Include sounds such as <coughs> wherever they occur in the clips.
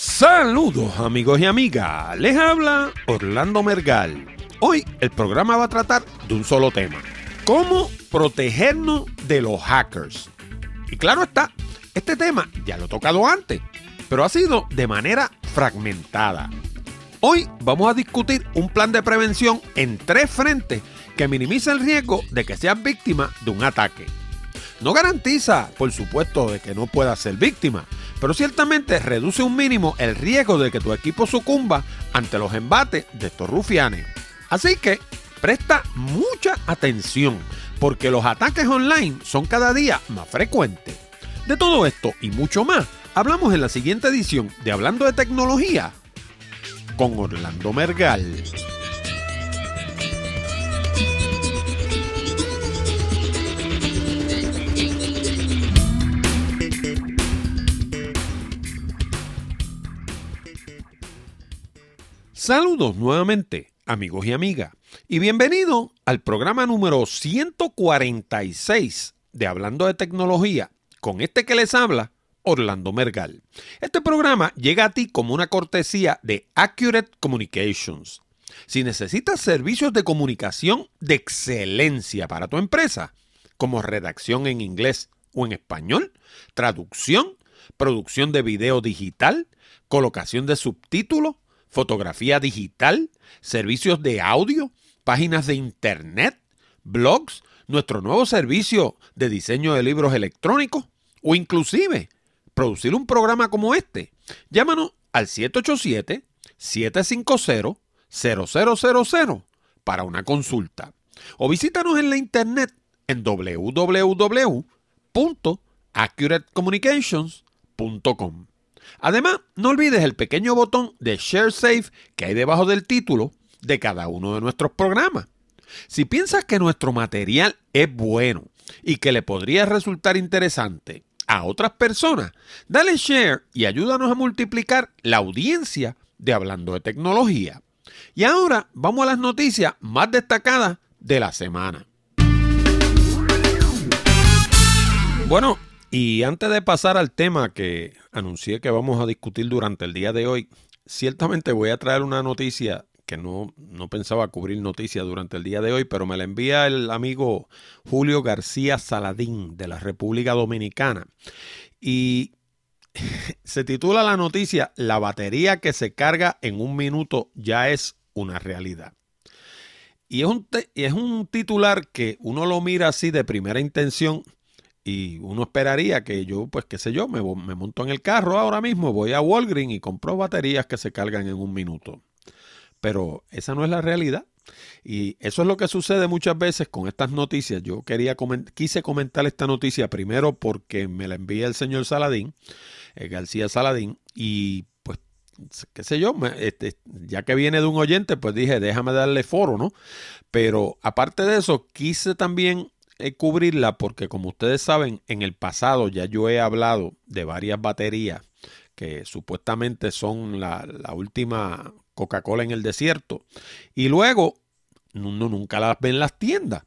Saludos amigos y amigas, les habla Orlando Mergal. Hoy el programa va a tratar de un solo tema, cómo protegernos de los hackers. Y claro está, este tema ya lo he tocado antes, pero ha sido de manera fragmentada. Hoy vamos a discutir un plan de prevención en tres frentes que minimiza el riesgo de que seas víctima de un ataque. No garantiza, por supuesto, de que no puedas ser víctima, pero ciertamente reduce un mínimo el riesgo de que tu equipo sucumba ante los embates de estos rufianes. Así que presta mucha atención, porque los ataques online son cada día más frecuentes. De todo esto y mucho más, hablamos en la siguiente edición de Hablando de Tecnología con Orlando Mergal. Saludos nuevamente, amigos y amigas, y bienvenido al programa número 146 de Hablando de Tecnología, con este que les habla, Orlando Mergal. Este programa llega a ti como una cortesía de Accurate Communications. Si necesitas servicios de comunicación de excelencia para tu empresa, como redacción en inglés o en español, traducción, producción de video digital, colocación de subtítulos, fotografía digital, servicios de audio, páginas de internet, blogs, nuestro nuevo servicio de diseño de libros electrónicos o inclusive producir un programa como este, llámanos al 787-750-0000 para una consulta. O visítanos en la internet en www.accuratecommunications.com. Además, no olvides el pequeño botón de Share Safe que hay debajo del título de cada uno de nuestros programas. Si piensas que nuestro material es bueno y que le podría resultar interesante a otras personas, dale share y ayúdanos a multiplicar la audiencia de Hablando de Tecnología. Y ahora vamos a las noticias más destacadas de la semana. Bueno, y antes de pasar al tema que anuncié que vamos a discutir durante el día de hoy, ciertamente voy a traer una noticia que no, no pensaba cubrir noticias durante el día de hoy, pero me la envía el amigo Julio García Saladín de la República Dominicana. Y <laughs> se titula la noticia La batería que se carga en un minuto ya es una realidad. Y es un, es un titular que uno lo mira así de primera intención y uno esperaría que yo, pues qué sé yo, me, me monto en el carro ahora mismo, voy a Walgreens y compro baterías que se cargan en un minuto pero esa no es la realidad. Y eso es lo que sucede muchas veces con estas noticias. Yo quería quise comentar esta noticia primero porque me la envía el señor Saladín, eh, García Saladín, y pues, qué sé yo, este, ya que viene de un oyente, pues dije, déjame darle foro, ¿no? Pero aparte de eso, quise también cubrirla porque como ustedes saben, en el pasado ya yo he hablado de varias baterías que supuestamente son la, última Coca-Cola en el desierto. Y luego, uno nunca las ve en las tiendas.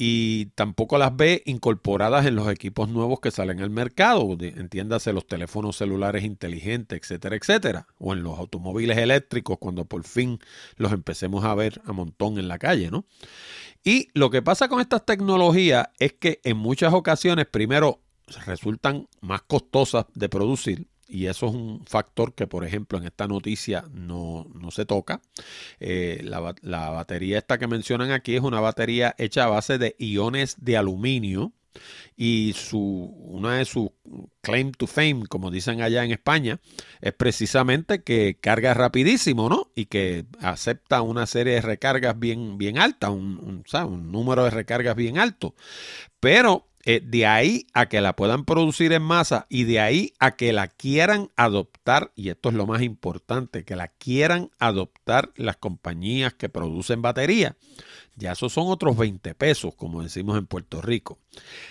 Y tampoco las ve incorporadas en los equipos nuevos que salen al mercado. Entiéndase los teléfonos celulares inteligentes, etcétera, etcétera. O en los automóviles eléctricos cuando por fin los empecemos a ver a montón en la calle, ¿no? Y lo que pasa con estas tecnologías es que en muchas ocasiones, primero, resultan más costosas de producir y eso es un factor que, por ejemplo, en esta noticia no, se toca. Eh, la, la, batería esta que mencionan aquí es una batería hecha a base de iones de aluminio y su, una de sus claim to fame, como dicen allá en España, es precisamente que carga rapidísimo, ¿no? Y que acepta una serie de recargas bien, bien alta, un, un número de recargas bien alto. Pero eh, de ahí a que la puedan producir en masa y de ahí a que la quieran adoptar, y esto es lo más importante, que la quieran adoptar las compañías que producen batería. Ya esos son otros 20 pesos, como decimos en Puerto Rico.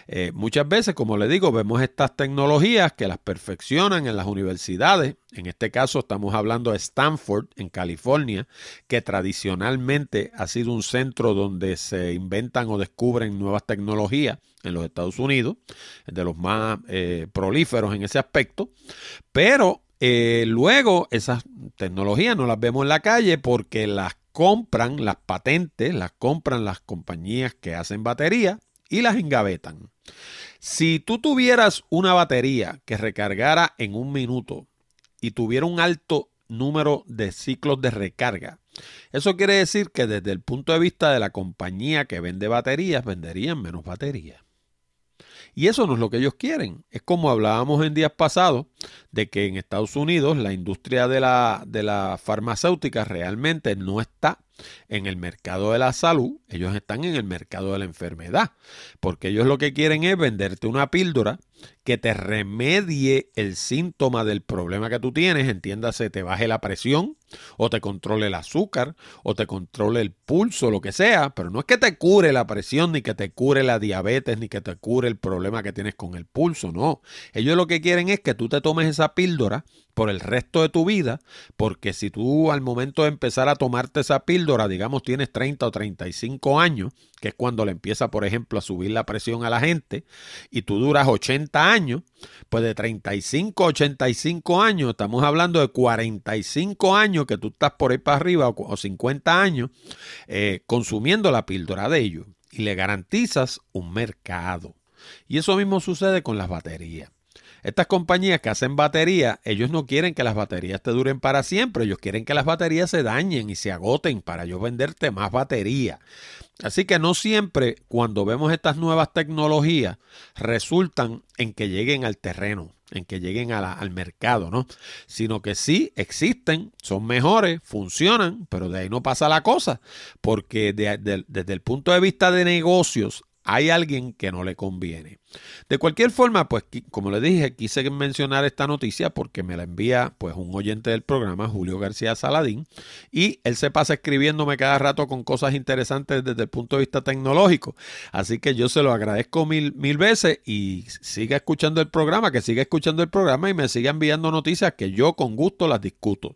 Eh, muchas veces, como le digo, vemos estas tecnologías que las perfeccionan en las universidades. En este caso estamos hablando de Stanford, en California, que tradicionalmente ha sido un centro donde se inventan o descubren nuevas tecnologías en los Estados Unidos, de los más eh, prolíferos en ese aspecto. Pero eh, luego esas tecnologías no las vemos en la calle porque las compran, las patentes, las compran las compañías que hacen baterías y las engavetan. Si tú tuvieras una batería que recargara en un minuto y tuviera un alto número de ciclos de recarga, eso quiere decir que desde el punto de vista de la compañía que vende baterías, venderían menos baterías. Y eso no es lo que ellos quieren. Es como hablábamos en días pasados de que en Estados Unidos la industria de la, de la farmacéutica realmente no está en el mercado de la salud, ellos están en el mercado de la enfermedad, porque ellos lo que quieren es venderte una píldora que te remedie el síntoma del problema que tú tienes, entiéndase, te baje la presión o te controle el azúcar o te controle el pulso, lo que sea, pero no es que te cure la presión ni que te cure la diabetes ni que te cure el problema que tienes con el pulso, no. Ellos lo que quieren es que tú te tomes esa píldora por el resto de tu vida, porque si tú al momento de empezar a tomarte esa píldora, digamos tienes 30 o 35 años, que es cuando le empieza, por ejemplo, a subir la presión a la gente, y tú duras 80 años, pues de 35 a 85 años, estamos hablando de 45 años que tú estás por ahí para arriba, o 50 años, eh, consumiendo la píldora de ellos, y le garantizas un mercado. Y eso mismo sucede con las baterías. Estas compañías que hacen baterías, ellos no quieren que las baterías te duren para siempre, ellos quieren que las baterías se dañen y se agoten para yo venderte más batería. Así que no siempre cuando vemos estas nuevas tecnologías resultan en que lleguen al terreno, en que lleguen al mercado, ¿no? Sino que sí existen, son mejores, funcionan, pero de ahí no pasa la cosa, porque desde el punto de vista de negocios hay alguien que no le conviene. De cualquier forma, pues como le dije, quise mencionar esta noticia porque me la envía pues un oyente del programa, Julio García Saladín, y él se pasa escribiéndome cada rato con cosas interesantes desde el punto de vista tecnológico. Así que yo se lo agradezco mil, mil veces y siga escuchando el programa, que siga escuchando el programa y me siga enviando noticias que yo con gusto las discuto.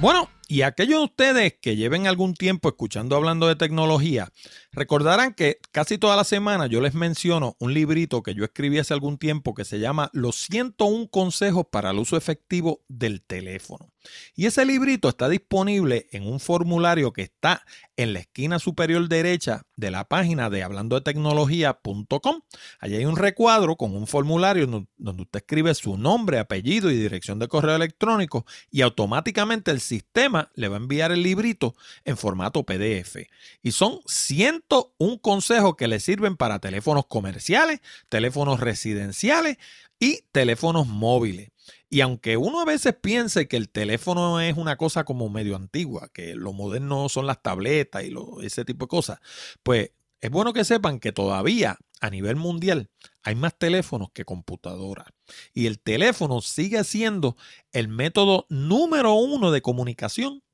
Bueno, y aquellos de ustedes que lleven algún tiempo escuchando hablando de tecnología, recordarán que casi toda la semana yo les menciono un librito que yo escribí hace algún tiempo que se llama Los 101 consejos para el uso efectivo del teléfono. Y ese librito está disponible en un formulario que está en la esquina superior derecha de la página de hablando de tecnología.com. Allí hay un recuadro con un formulario donde usted escribe su nombre, apellido y dirección de correo electrónico y automáticamente el sistema le va a enviar el librito en formato PDF. Y son 101 consejos que le sirven para teléfonos comerciales, teléfonos residenciales y teléfonos móviles. Y aunque uno a veces piense que el teléfono es una cosa como medio antigua, que lo moderno son las tabletas y ese tipo de cosas, pues es bueno que sepan que todavía a nivel mundial hay más teléfonos que computadoras. Y el teléfono sigue siendo el método número uno de comunicación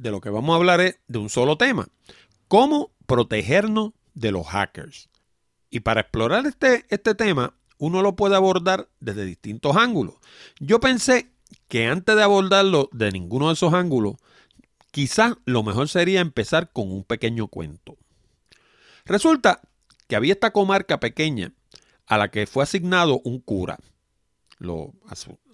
de lo que vamos a hablar es de un solo tema. ¿Cómo protegernos de los hackers? Y para explorar este, este tema, uno lo puede abordar desde distintos ángulos. Yo pensé que antes de abordarlo de ninguno de esos ángulos, quizás lo mejor sería empezar con un pequeño cuento. Resulta que había esta comarca pequeña a la que fue asignado un cura. Lo,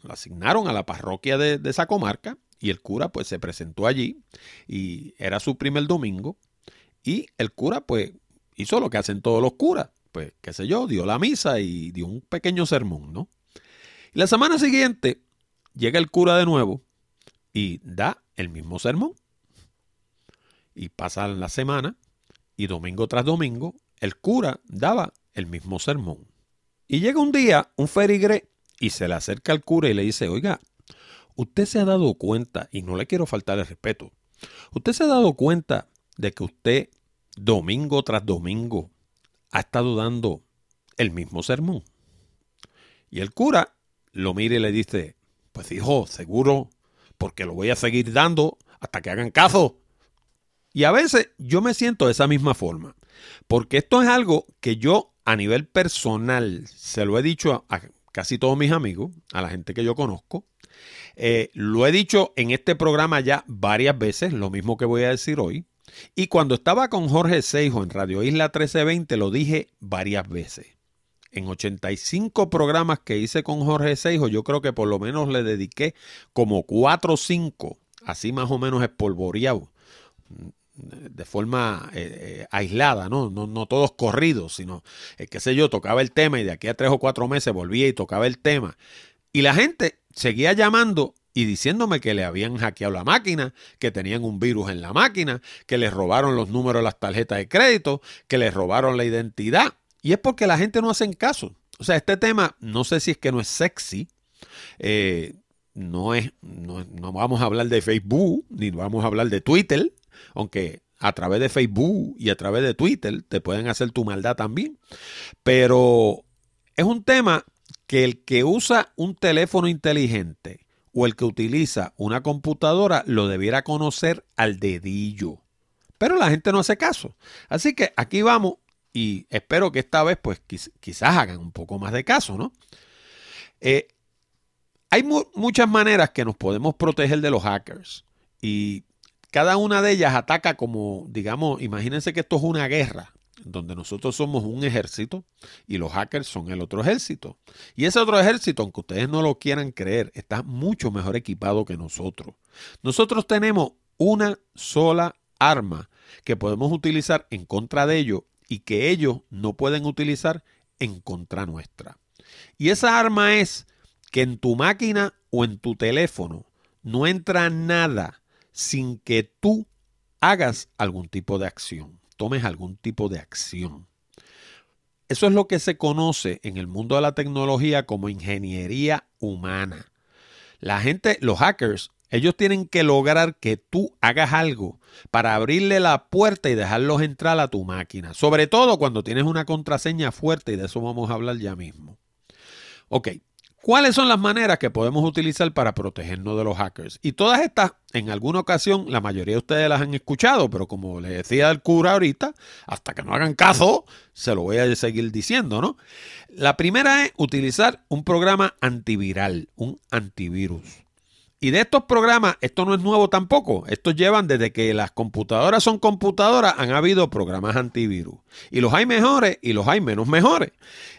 asignaron a la parroquia de esa comarca y el cura pues se presentó allí y era su primer domingo y el cura pues hizo lo que hacen todos los curas, pues qué sé yo, dio la misa y dio un pequeño sermón, ¿no? Y la semana siguiente llega el cura de nuevo y da el mismo sermón. Y pasaban la semana y domingo tras domingo el cura daba el mismo sermón. Y llega un día un ferigré y se le acerca al cura y le dice, oiga, usted se ha dado cuenta, y no le quiero faltar el respeto, usted se ha dado cuenta de que usted domingo tras domingo ha estado dando el mismo sermón. Y el cura lo mira y le dice, pues hijo, seguro, porque lo voy a seguir dando hasta que hagan caso. Y a veces yo me siento de esa misma forma, porque esto es algo que yo a nivel personal se lo he dicho a, casi todos mis amigos, a la gente que yo conozco. Eh, lo he dicho en este programa ya varias veces, lo mismo que voy a decir hoy. Y cuando estaba con Jorge Seijo en Radio Isla 1320 lo dije varias veces. En 85 programas que hice con Jorge Seijo, yo creo que por lo menos le dediqué como 4 o 5, así más o menos espolvoreado, de forma eh, eh, aislada, ¿no? ¿no? No, todos corridos, sino, eh, qué sé yo, tocaba el tema y de aquí a tres o cuatro meses volvía y tocaba el tema. Y la gente seguía llamando y diciéndome que le habían hackeado la máquina, que tenían un virus en la máquina, que les robaron los números de las tarjetas de crédito, que les robaron la identidad. Y es porque la gente no hace caso. O sea, este tema no sé si es que no es sexy. no, es, no, no vamos a hablar de Facebook, ni vamos a hablar de Twitter, aunque a través de Facebook y a través de Twitter te pueden hacer tu maldad también. Pero es un tema que el que usa un teléfono inteligente o el que utiliza una computadora lo debiera conocer al dedillo. Pero la gente no hace caso. Así que aquí vamos y espero que esta vez pues quizás hagan un poco más de caso, ¿no? Eh, hay muchas maneras que nos podemos proteger de los hackers. Y cada una de ellas ataca como, digamos, imagínense que esto es una guerra, donde nosotros somos un ejército y los hackers son el otro ejército. Y ese otro ejército, aunque ustedes no lo quieran creer, está mucho mejor equipado que nosotros. Nosotros tenemos una sola arma que podemos utilizar en contra de ellos y que ellos no pueden utilizar en contra nuestra. Y esa arma es que en tu máquina o en tu teléfono no entra nada sin que tú hagas algún tipo de acción, tomes algún tipo de acción. Eso es lo que se conoce en el mundo de la tecnología como ingeniería humana. La gente, los hackers, ellos tienen que lograr que tú hagas algo para abrirle la puerta y dejarlos entrar a tu máquina. Sobre todo cuando tienes una contraseña fuerte y de eso vamos a hablar ya mismo. Ok, ¿Cuáles son las maneras que podemos utilizar para protegernos de los hackers? Y todas estas, en alguna ocasión, la mayoría de ustedes las han escuchado, pero como le decía el cura ahorita, hasta que no hagan caso, se lo voy a seguir diciendo, ¿no? La primera es utilizar un programa antiviral, un antivirus. Y de estos programas, esto no es nuevo tampoco. Estos llevan desde que las computadoras son computadoras, han habido programas antivirus. Y los hay mejores y los hay menos mejores.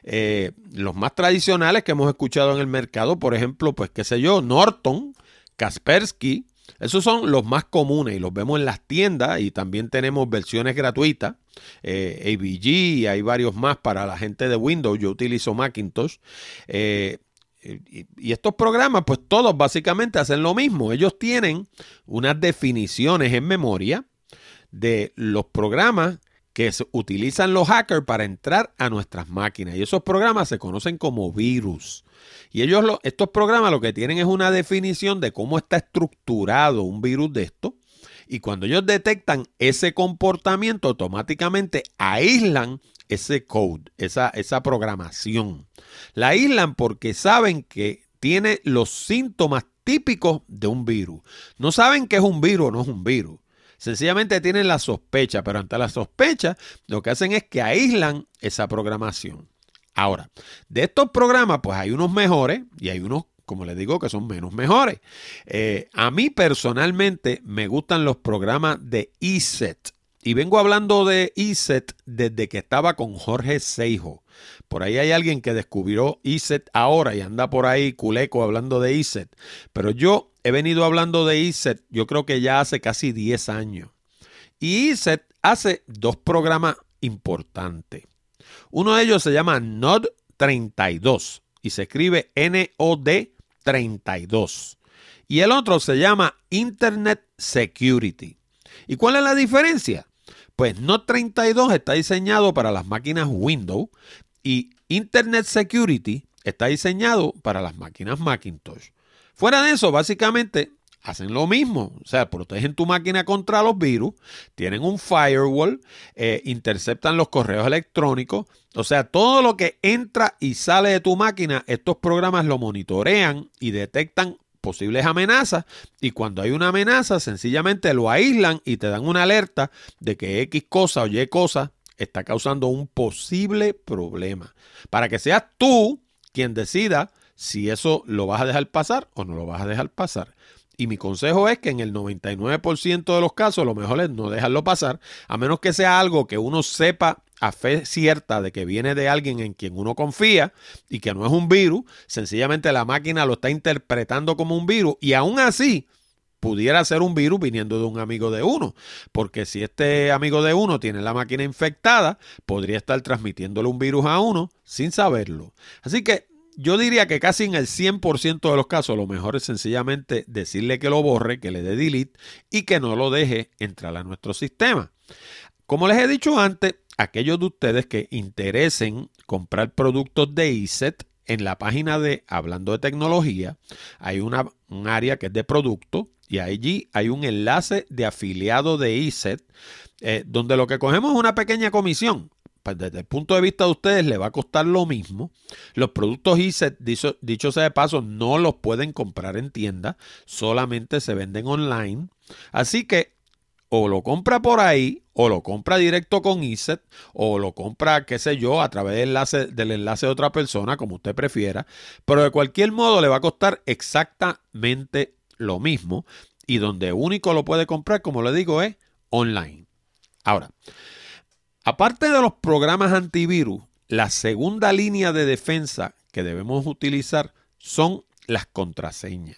Eh, los más tradicionales que hemos escuchado en el mercado, por ejemplo, pues qué sé yo, Norton, Kaspersky, esos son los más comunes y los vemos en las tiendas y también tenemos versiones gratuitas. Eh, y hay varios más para la gente de Windows. Yo utilizo Macintosh. Eh, y, estos programas, pues todos básicamente hacen lo mismo. Ellos tienen unas definiciones en memoria de los programas que utilizan los hackers para entrar a nuestras máquinas. Y esos programas se conocen como virus. Y ellos, estos programas lo que tienen es una definición de cómo está estructurado un virus de esto. Y cuando ellos detectan ese comportamiento, automáticamente aíslan ese code, esa, esa programación. La aíslan porque saben que tiene los síntomas típicos de un virus. No saben que es un virus o no es un virus. Sencillamente tienen la sospecha, pero ante la sospecha lo que hacen es que aíslan esa programación. Ahora, de estos programas, pues hay unos mejores y hay unos, como les digo, que son menos mejores. Eh, a mí personalmente me gustan los programas de ESET. Y vengo hablando de ESET desde que estaba con Jorge Seijo. Por ahí hay alguien que descubrió ESET ahora y anda por ahí culeco hablando de ESET. Pero yo he venido hablando de ESET yo creo que ya hace casi 10 años. Y ESET hace dos programas importantes. Uno de ellos se llama NOD 32 y se escribe NOD 32. Y el otro se llama Internet Security. ¿Y cuál es la diferencia? Pues Note 32 está diseñado para las máquinas Windows y Internet Security está diseñado para las máquinas Macintosh. Fuera de eso, básicamente hacen lo mismo, o sea, protegen tu máquina contra los virus, tienen un firewall, eh, interceptan los correos electrónicos, o sea, todo lo que entra y sale de tu máquina, estos programas lo monitorean y detectan posibles amenazas y cuando hay una amenaza sencillamente lo aíslan y te dan una alerta de que X cosa o Y cosa está causando un posible problema. Para que seas tú quien decida si eso lo vas a dejar pasar o no lo vas a dejar pasar. Y mi consejo es que en el 99% de los casos lo mejor es no dejarlo pasar, a menos que sea algo que uno sepa a fe cierta de que viene de alguien en quien uno confía y que no es un virus, sencillamente la máquina lo está interpretando como un virus y aún así pudiera ser un virus viniendo de un amigo de uno, porque si este amigo de uno tiene la máquina infectada, podría estar transmitiéndole un virus a uno sin saberlo. Así que yo diría que casi en el 100% de los casos lo mejor es sencillamente decirle que lo borre, que le dé delete y que no lo deje entrar a nuestro sistema. Como les he dicho antes, aquellos de ustedes que interesen comprar productos de ISET, en la página de Hablando de Tecnología hay una, un área que es de producto y allí hay un enlace de afiliado de ISET eh, donde lo que cogemos es una pequeña comisión. Desde el punto de vista de ustedes le va a costar lo mismo. Los productos ISET, dicho, dicho sea de paso, no los pueden comprar en tienda, solamente se venden online. Así que o lo compra por ahí, o lo compra directo con ISET, o lo compra, qué sé yo, a través del enlace, del enlace de otra persona, como usted prefiera. Pero de cualquier modo le va a costar exactamente lo mismo. Y donde único lo puede comprar, como le digo, es online. Ahora, aparte de los programas antivirus, la segunda línea de defensa que debemos utilizar son las contraseñas.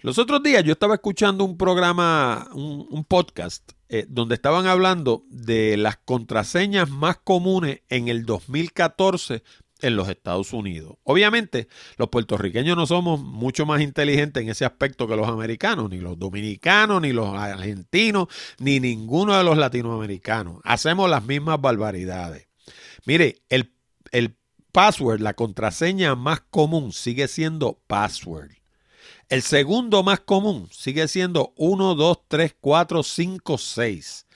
Los otros días yo estaba escuchando un programa, un, podcast, eh, donde estaban hablando de las contraseñas más comunes en el 2014 en los Estados Unidos. Obviamente, los puertorriqueños no somos mucho más inteligentes en ese aspecto que los americanos, ni los dominicanos, ni los argentinos, ni ninguno de los latinoamericanos. Hacemos las mismas barbaridades. Mire, el, el password, la contraseña más común sigue siendo password. El segundo más común sigue siendo 1, 2, 3, 4, 5, 6.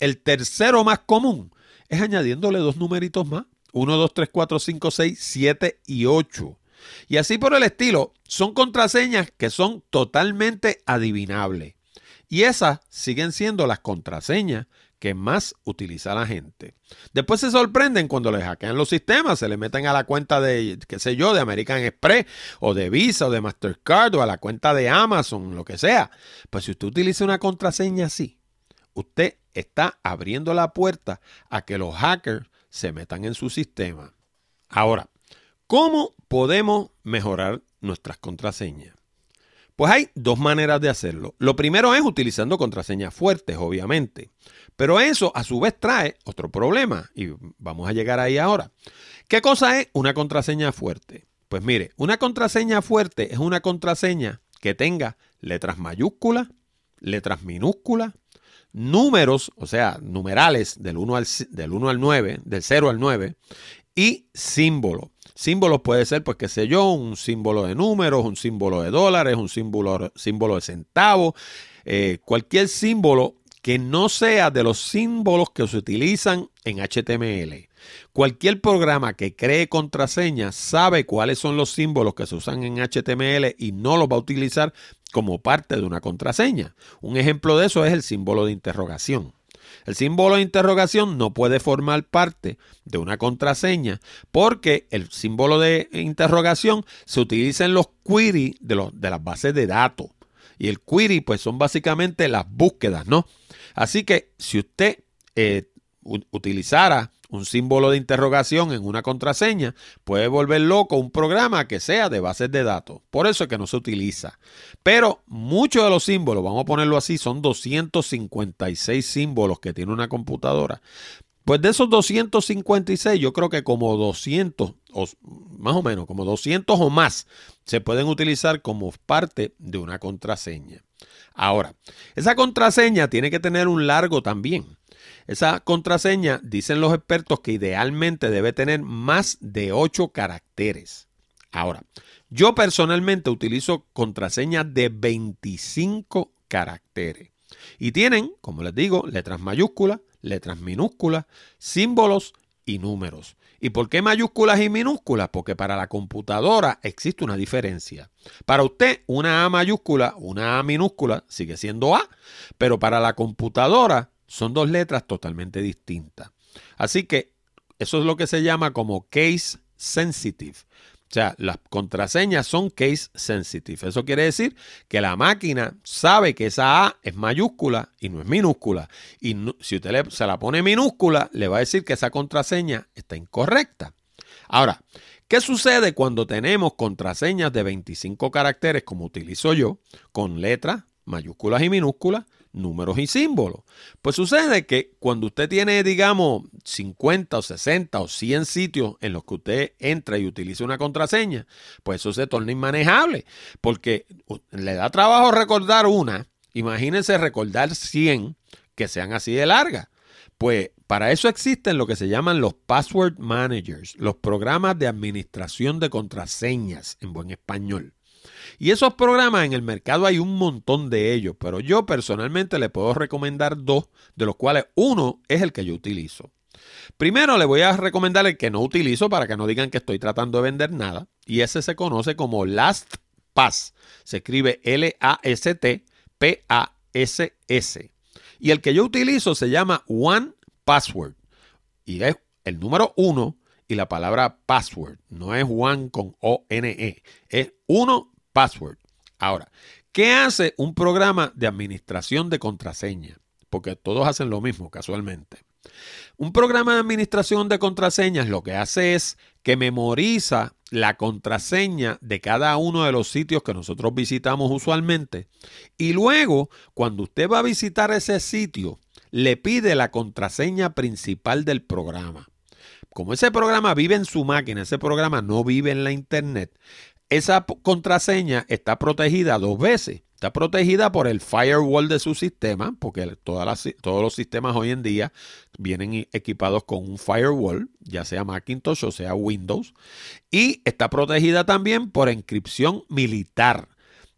El tercero más común es añadiéndole dos numeritos más. 1, 2, 3, 4, 5, 6, 7 y 8. Y así por el estilo, son contraseñas que son totalmente adivinables. Y esas siguen siendo las contraseñas que más utiliza la gente. Después se sorprenden cuando les hackean los sistemas, se le meten a la cuenta de, qué sé yo, de American Express o de Visa o de Mastercard o a la cuenta de Amazon, lo que sea. Pues si usted utiliza una contraseña así, usted está abriendo la puerta a que los hackers se metan en su sistema. Ahora, ¿cómo podemos mejorar nuestras contraseñas? Pues hay dos maneras de hacerlo. Lo primero es utilizando contraseñas fuertes, obviamente. Pero eso a su vez trae otro problema y vamos a llegar ahí ahora. ¿Qué cosa es una contraseña fuerte? Pues mire, una contraseña fuerte es una contraseña que tenga letras mayúsculas, letras minúsculas, números, o sea, numerales del 1 al, del 1 al 9, del 0 al 9, y símbolos. Símbolos puede ser, pues qué sé yo, un símbolo de números, un símbolo de dólares, un símbolo, símbolo de centavos, eh, cualquier símbolo que no sea de los símbolos que se utilizan en HTML. Cualquier programa que cree contraseñas sabe cuáles son los símbolos que se usan en HTML y no los va a utilizar como parte de una contraseña. Un ejemplo de eso es el símbolo de interrogación. El símbolo de interrogación no puede formar parte de una contraseña porque el símbolo de interrogación se utiliza en los queries de, las bases de datos. Y el query, pues son básicamente las búsquedas, ¿no? Así que si usted eh, utilizara un símbolo de interrogación en una contraseña, puede volver loco un programa que sea de bases de datos. Por eso es que no se utiliza. Pero muchos de los símbolos, vamos a ponerlo así, son 256 símbolos que tiene una computadora. Pues de esos 256, yo creo que como 200, o más o menos, como 200 o más, se pueden utilizar como parte de una contraseña. Ahora, esa contraseña tiene que tener un largo también. Esa contraseña, dicen los expertos, que idealmente debe tener más de 8 caracteres. Ahora, yo personalmente utilizo contraseñas de 25 caracteres. Y tienen, como les digo, letras mayúsculas, letras minúsculas, símbolos y números. ¿Y por qué mayúsculas y minúsculas? Porque para la computadora existe una diferencia. Para usted, una A mayúscula, una A minúscula sigue siendo A, pero para la computadora son dos letras totalmente distintas. Así que eso es lo que se llama como case sensitive. O sea, las contraseñas son case sensitive. Eso quiere decir que la máquina sabe que esa A es mayúscula y no es minúscula. Y si usted se la pone minúscula, le va a decir que esa contraseña está incorrecta. Ahora, ¿qué sucede cuando tenemos contraseñas de 25 caracteres, como utilizo yo, con letras, mayúsculas y minúsculas, números y símbolos. Pues sucede que cuando usted tiene, digamos, 50 o 60 o 100 sitios en los que usted entra y utiliza una contraseña, pues eso se torna inmanejable, porque le da trabajo recordar una, imagínense recordar 100 que sean así de largas. Pues para eso existen lo que se llaman los password managers, los programas de administración de contraseñas en buen español. Y esos programas en el mercado hay un montón de ellos, pero yo personalmente le puedo recomendar dos, de los cuales uno es el que yo utilizo. Primero le voy a recomendar el que no utilizo para que no digan que estoy tratando de vender nada, y ese se conoce como LastPass. Se escribe L-A-S-T-P-A-S-S. Y el que yo utilizo se llama One Password. Y es el número uno y la palabra password. No es one con O-N-E. Es uno password. Ahora, ¿qué hace un programa de administración de contraseña? Porque todos hacen lo mismo casualmente. Un programa de administración de contraseñas lo que hace es que memoriza la contraseña de cada uno de los sitios que nosotros visitamos usualmente y luego cuando usted va a visitar ese sitio le pide la contraseña principal del programa. Como ese programa vive en su máquina, ese programa no vive en la internet, esa contraseña está protegida dos veces. Está protegida por el firewall de su sistema, porque todas todos los sistemas hoy en día vienen equipados con un firewall, ya sea Macintosh o sea Windows. Y está protegida también por encripción militar.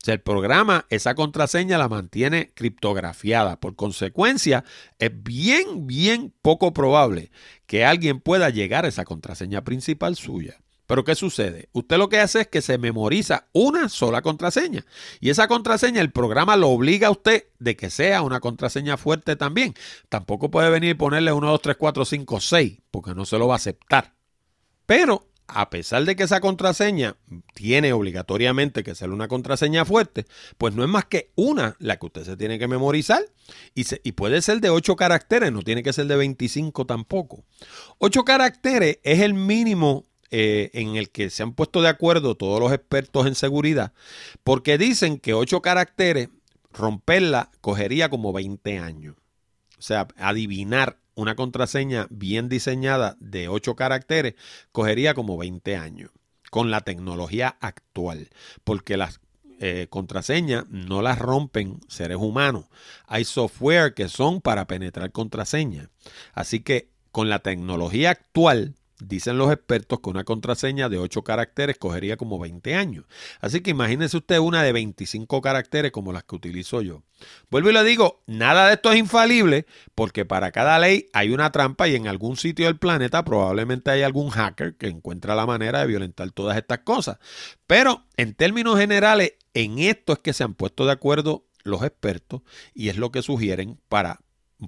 O sea, el programa, esa contraseña la mantiene criptografiada. Por consecuencia, es bien, bien poco probable que alguien pueda llegar a esa contraseña principal suya. Pero ¿qué sucede? Usted lo que hace es que se memoriza una sola contraseña. Y esa contraseña, el programa lo obliga a usted de que sea una contraseña fuerte también. Tampoco puede venir y ponerle 1, 2, 3, 4, 5, 6, porque no se lo va a aceptar. Pero a pesar de que esa contraseña tiene obligatoriamente que ser una contraseña fuerte, pues no es más que una la que usted se tiene que memorizar y, y puede ser de 8 caracteres, no tiene que ser de 25 tampoco. 8 caracteres es el mínimo eh, en el que se han puesto de acuerdo todos los expertos en seguridad, porque dicen que ocho caracteres, romperla cogería como 20 años. O sea, adivinar una contraseña bien diseñada de ocho caracteres cogería como 20 años con la tecnología actual, porque las eh, contraseñas no las rompen seres humanos. Hay software que son para penetrar contraseñas. Así que con la tecnología actual, Dicen los expertos que una contraseña de 8 caracteres cogería como 20 años. Así que imagínese usted una de 25 caracteres como las que utilizo yo. Vuelvo y le digo, nada de esto es infalible porque para cada ley hay una trampa y en algún sitio del planeta probablemente hay algún hacker que encuentra la manera de violentar todas estas cosas. Pero en términos generales, en esto es que se han puesto de acuerdo los expertos y es lo que sugieren para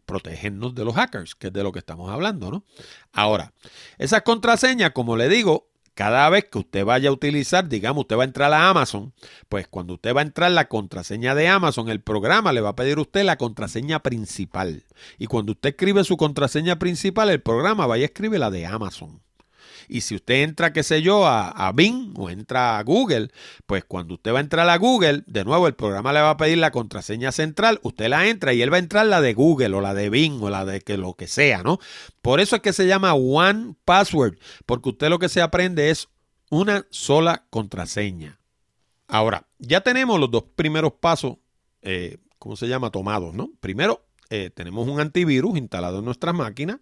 protegernos de los hackers, que es de lo que estamos hablando, ¿no? Ahora, esas contraseñas, como le digo, cada vez que usted vaya a utilizar, digamos, usted va a entrar a Amazon, pues cuando usted va a entrar la contraseña de Amazon, el programa le va a pedir a usted la contraseña principal. Y cuando usted escribe su contraseña principal, el programa vaya a escribir la de Amazon. Y si usted entra, qué sé yo, a, a, Bing o entra a Google, pues cuando usted va a entrar a Google, de nuevo el programa le va a pedir la contraseña central, usted la entra y él va a entrar la de Google o la de Bing o la de que lo que sea, ¿no? Por eso es que se llama One Password, porque usted lo que se aprende es una sola contraseña. Ahora, ya tenemos los dos primeros pasos, eh, ¿cómo se llama? Tomados, ¿no? Primero, eh, tenemos un antivirus instalado en nuestra máquina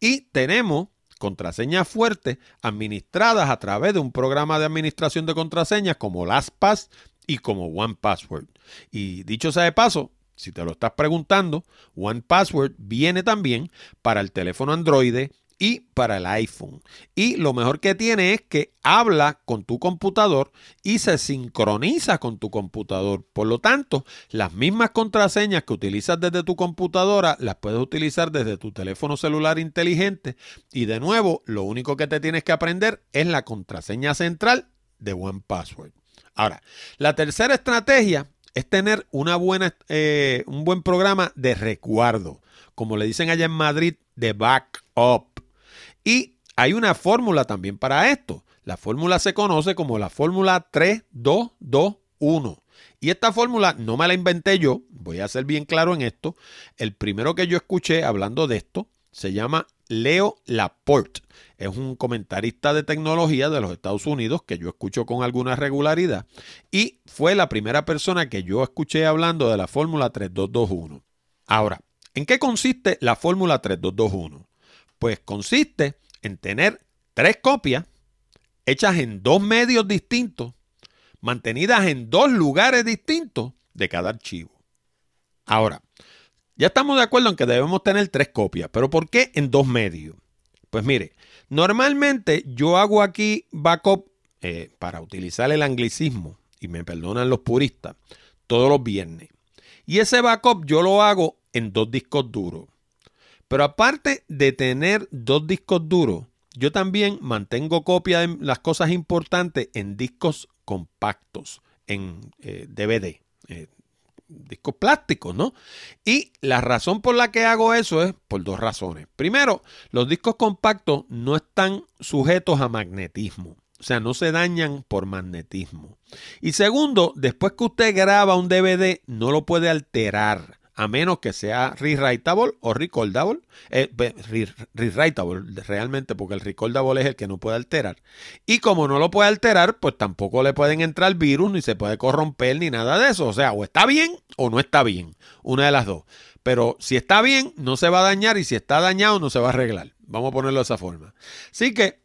y tenemos contraseñas fuertes administradas a través de un programa de administración de contraseñas como LastPass y como OnePassword. Y dicho sea de paso, si te lo estás preguntando, OnePassword viene también para el teléfono Android y para el iPhone. Y lo mejor que tiene es que habla con tu computador y se sincroniza con tu computador. Por lo tanto, las mismas contraseñas que utilizas desde tu computadora las puedes utilizar desde tu teléfono celular inteligente. Y de nuevo, lo único que te tienes que aprender es la contraseña central de OnePassword. Ahora, la tercera estrategia es tener una buena, eh, un buen programa de recuerdo, como le dicen allá en Madrid, de backup. Y hay una fórmula también para esto. La fórmula se conoce como la fórmula 3221. Y esta fórmula no me la inventé yo, voy a ser bien claro en esto. El primero que yo escuché hablando de esto se llama Leo Laporte. Es un comentarista de tecnología de los Estados Unidos que yo escucho con alguna regularidad. Y fue la primera persona que yo escuché hablando de la fórmula 3221. Ahora, ¿en qué consiste la fórmula 3221? Pues consiste en tener tres copias hechas en dos medios distintos, mantenidas en dos lugares distintos de cada archivo. Ahora, ya estamos de acuerdo en que debemos tener tres copias, pero ¿por qué en dos medios? Pues mire, normalmente yo hago aquí backup eh, para utilizar el anglicismo, y me perdonan los puristas, todos los viernes. Y ese backup yo lo hago en dos discos duros. Pero aparte de tener dos discos duros, yo también mantengo copia de las cosas importantes en discos compactos, en DVD, eh, eh, discos plásticos, ¿no? Y la razón por la que hago eso es por dos razones. Primero, los discos compactos no están sujetos a magnetismo. O sea, no se dañan por magnetismo. Y segundo, después que usted graba un DVD, no lo puede alterar a menos que sea rewritable o recordable, eh, rewritable realmente, porque el recordable es el que no puede alterar. Y como no lo puede alterar, pues tampoco le pueden entrar virus, ni se puede corromper, ni nada de eso. O sea, o está bien o no está bien, una de las dos. Pero si está bien, no se va a dañar y si está dañado, no se va a arreglar. Vamos a ponerlo de esa forma. Así que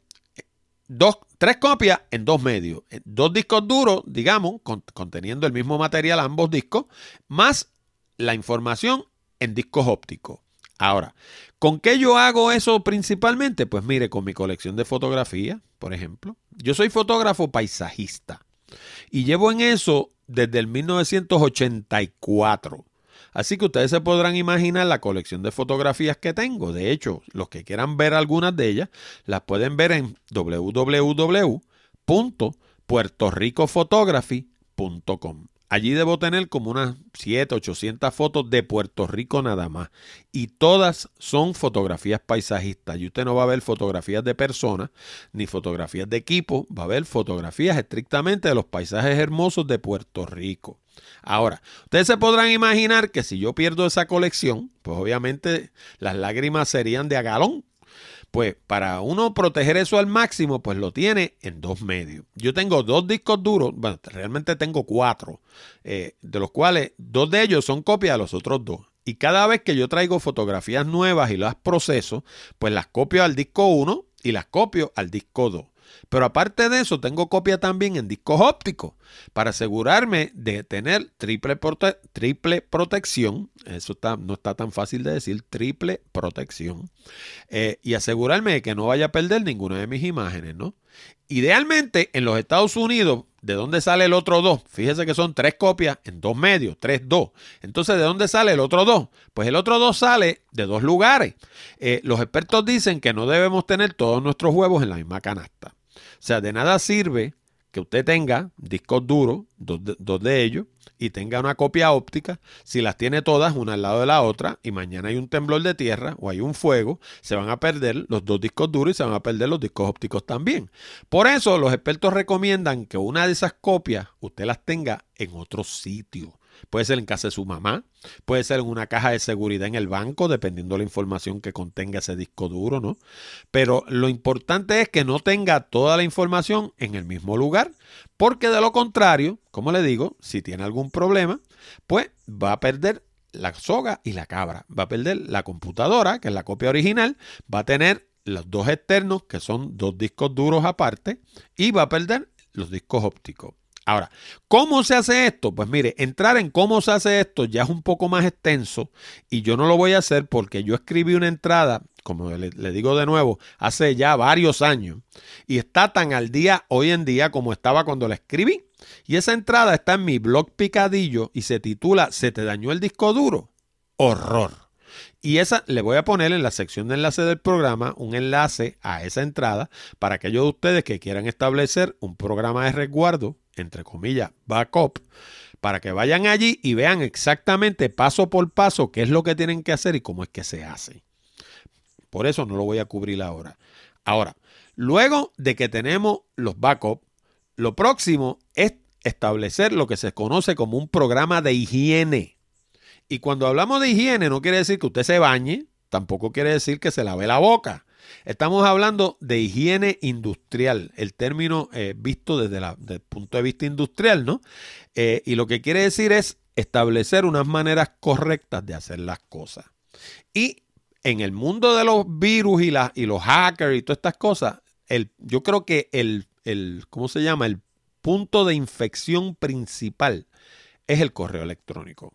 dos, tres copias en dos medios. Dos discos duros, digamos, conteniendo el mismo material ambos discos, más la información en discos ópticos. Ahora, ¿con qué yo hago eso principalmente? Pues mire, con mi colección de fotografías, por ejemplo. Yo soy fotógrafo paisajista y llevo en eso desde el 1984. Así que ustedes se podrán imaginar la colección de fotografías que tengo. De hecho, los que quieran ver algunas de ellas, las pueden ver en www.puertoricofotography.com. Allí debo tener como unas 7, 800 fotos de Puerto Rico nada más. Y todas son fotografías paisajistas. Y usted no va a ver fotografías de personas ni fotografías de equipo. Va a ver fotografías estrictamente de los paisajes hermosos de Puerto Rico. Ahora, ustedes se podrán imaginar que si yo pierdo esa colección, pues obviamente las lágrimas serían de agalón pues para uno proteger eso al máximo, pues lo tiene en dos medios. Yo tengo dos discos duros, bueno, realmente tengo cuatro, eh, de los cuales dos de ellos son copias de los otros dos. Y cada vez que yo traigo fotografías nuevas y las proceso, pues las copio al disco 1 y las copio al disco 2. Pero aparte de eso, tengo copia también en discos ópticos para asegurarme de tener triple, triple protección. Eso no está tan fácil de decir, triple protección. Eh, y asegurarme de que no vaya a perder ninguna de mis imágenes, ¿no? Idealmente, en los Estados Unidos, ¿de dónde sale el otro 2? Fíjese que son tres copias en dos medios, tres, dos. Entonces, ¿de dónde sale el otro 2? Pues el otro 2 sale de dos lugares. Eh, los expertos dicen que no debemos tener todos nuestros huevos en la misma canasta. Sea, de nada sirve que usted tenga discos duros, dos de, ellos, y tenga una copia óptica. Si las tiene todas una al lado de la otra y mañana hay un temblor de tierra o hay un fuego, se van a perder los dos discos duros y se van a perder los discos ópticos también. Por eso los expertos recomiendan que una de esas copias usted las tenga en otro sitio. Puede ser en casa de su mamá, puede ser en una caja de seguridad en el banco, dependiendo de la información que contenga ese disco duro, ¿no? Pero lo importante es que no tenga toda la información en el mismo lugar, porque de lo contrario, como le digo, si tiene algún problema, pues va a perder la soga y la cabra. Va a perder la computadora, que es la copia original, va a tener los dos externos, que son dos discos duros aparte, y va a perder los discos ópticos. Ahora, ¿cómo se hace esto? Pues mire, entrar en cómo se hace esto ya es un poco más extenso y yo no lo voy a hacer porque yo escribí una entrada, como le, digo de nuevo, hace ya varios años y está tan al día hoy en día como estaba cuando la escribí. Y esa entrada está en mi blog Picadillo y se titula ¿Se te dañó el disco duro? Horror. Y esa le voy a poner en la sección de enlace del programa un enlace a esa entrada para aquellos de ustedes que quieran establecer un programa de resguardo, entre comillas, backup, para que vayan allí y vean exactamente paso por paso qué es lo que tienen que hacer y cómo es que se hace. Por eso no lo voy a cubrir ahora. Ahora, luego de que tenemos los backups, lo próximo es establecer lo que se conoce como un programa de higiene. Y cuando hablamos de higiene no quiere decir que usted se bañe, tampoco quiere decir que se lave la boca. Estamos hablando de higiene industrial, el término eh, visto desde, el punto de vista industrial, ¿no? Eh, y lo que quiere decir es establecer unas maneras correctas de hacer las cosas. Y en el mundo de los virus y, y los hackers y todas estas cosas, el, yo creo que el, el, ¿cómo se llama? El punto de infección principal es el correo electrónico.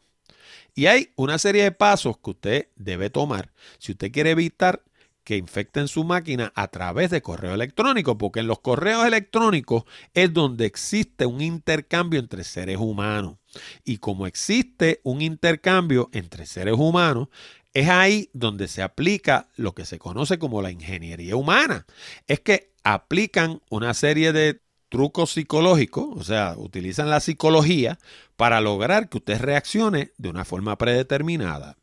Y hay una serie de pasos que usted debe tomar si usted quiere evitar que infecten su máquina a través de correo electrónico, porque en los correos electrónicos es donde existe un intercambio entre seres humanos. Y como existe un intercambio entre seres humanos, es ahí donde se aplica lo que se conoce como la ingeniería humana. Es que aplican una serie de trucos psicológicos, o sea, utilizan la psicología para lograr que usted reaccione de una forma predeterminada.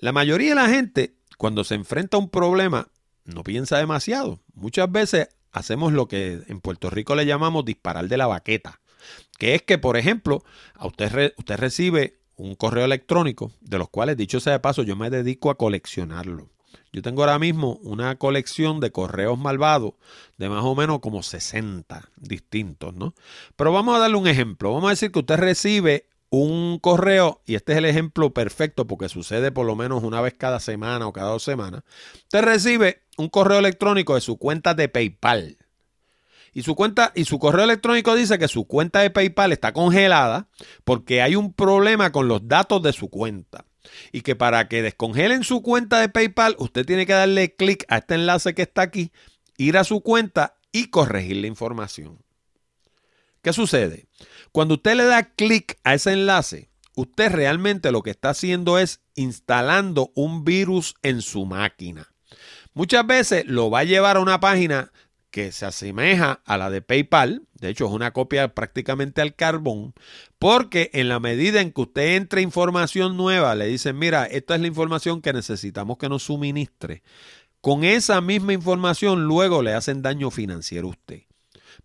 La mayoría de la gente, cuando se enfrenta a un problema, no piensa demasiado. Muchas veces hacemos lo que en Puerto Rico le llamamos disparar de la baqueta, que es que, por ejemplo, a usted, usted recibe un correo electrónico, de los cuales, dicho sea de paso, yo me dedico a coleccionarlo. Yo tengo ahora mismo una colección de correos malvados de más o menos como 60 distintos, ¿no? Pero vamos a darle un ejemplo. Vamos a decir que usted recibe un correo, y este es el ejemplo perfecto porque sucede por lo menos una vez cada semana o cada dos semanas. Usted recibe un correo electrónico de su cuenta de PayPal. Y su cuenta y su correo electrónico dice que su cuenta de PayPal está congelada porque hay un problema con los datos de su cuenta y que para que descongelen su cuenta de PayPal, usted tiene que darle clic a este enlace que está aquí, ir a su cuenta y corregir la información. ¿Qué sucede? Cuando usted le da clic a ese enlace, usted realmente lo que está haciendo es instalando un virus en su máquina. Muchas veces lo va a llevar a una página que se asemeja a la de PayPal, de hecho es una copia prácticamente al carbón, porque en la medida en que usted entre información nueva, le dicen, mira, esta es la información que necesitamos que nos suministre. Con esa misma información luego le hacen daño financiero a usted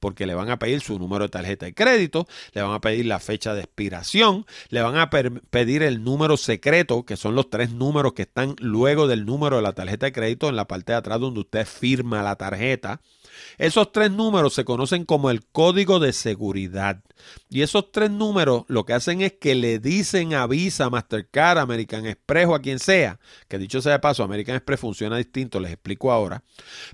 porque le van a pedir su número de tarjeta de crédito, le van a pedir la fecha de expiración, le van a pedir el número secreto, que son los tres números que están luego del número de la tarjeta de crédito en la parte de atrás donde usted firma la tarjeta. Esos tres números se conocen como el código de seguridad. Y esos tres números lo que hacen es que le dicen a Mastercard, American Express o a quien sea, que dicho sea de paso, American Express funciona distinto, les explico ahora.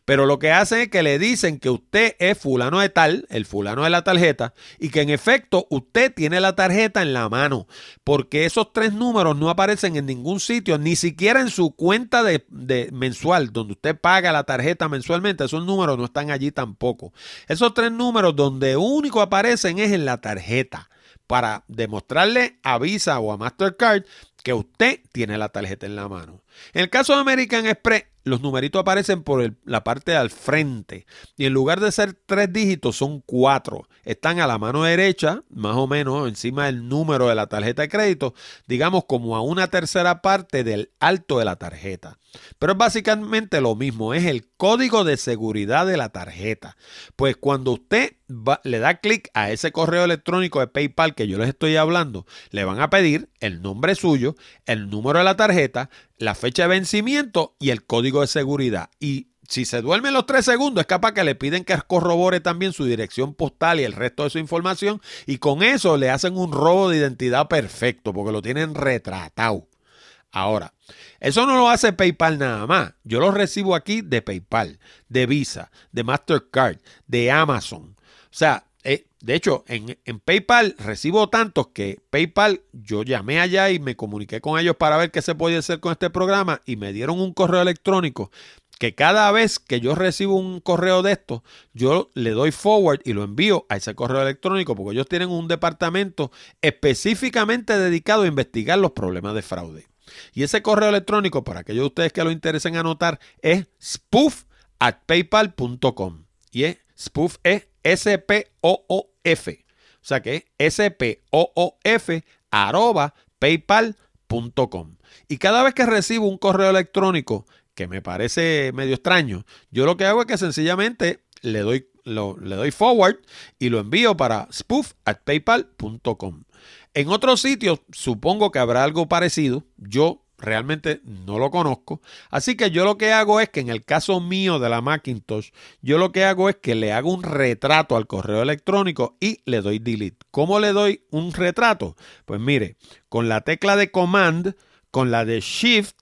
Pero lo que hacen es que le dicen que usted es fulano de tal, el fulano de la tarjeta, y que en efecto usted tiene la tarjeta en la mano, porque esos tres números no aparecen en ningún sitio, ni siquiera en su cuenta de, de mensual, donde usted paga la tarjeta mensualmente, esos números no están allí tampoco. Esos tres números donde único aparecen es en la tarjeta para demostrarle a Visa o a Mastercard que usted tiene la tarjeta en la mano. En el caso de American Express, los numeritos aparecen por la parte al frente. Y en lugar de ser tres dígitos, son cuatro. Están a la mano derecha, más o menos encima del número de la tarjeta de crédito, digamos como a una tercera parte del alto de la tarjeta. Pero es básicamente lo mismo, es el código de seguridad de la tarjeta. Pues cuando usted le da clic a ese correo electrónico de PayPal que yo les estoy hablando, le van a pedir el nombre suyo, el número de la tarjeta, la fecha de vencimiento y el código de seguridad. Y si se duerme los tres segundos, es capaz que le piden que corrobore también su dirección postal y el resto de su información. Y con eso le hacen un robo de identidad perfecto, porque lo tienen retratado. Ahora, eso no lo hace PayPal nada más. Yo lo recibo aquí de PayPal, de Visa, de Mastercard, de Amazon. O sea, eh, de hecho, en, PayPal recibo tantos que PayPal, yo llamé allá y me comuniqué con ellos para ver qué se podía hacer con este programa y me dieron un correo electrónico que cada vez que yo recibo un correo de esto, yo le doy forward y lo envío a ese correo electrónico porque ellos tienen un departamento específicamente dedicado a investigar los problemas de fraude. Y ese correo electrónico, para aquellos de ustedes que lo interesen anotar, es spoof at paypal.com. Y es spoof es S-P-O-O-F. O sea que es S-P-O-O-F arroba paypal.com. Y cada vez que recibo un correo electrónico que me parece medio extraño, yo lo que hago es que sencillamente le doy, le doy forward y lo envío para spoof at paypal.com. En otros sitios supongo que habrá algo parecido. Yo realmente no lo conozco. Así que yo lo que hago es que en el caso mío de la Macintosh, yo lo que hago es que le hago un retrato al correo electrónico y le doy delete. ¿Cómo le doy un retrato? Pues mire, con la tecla de command, con la de shift,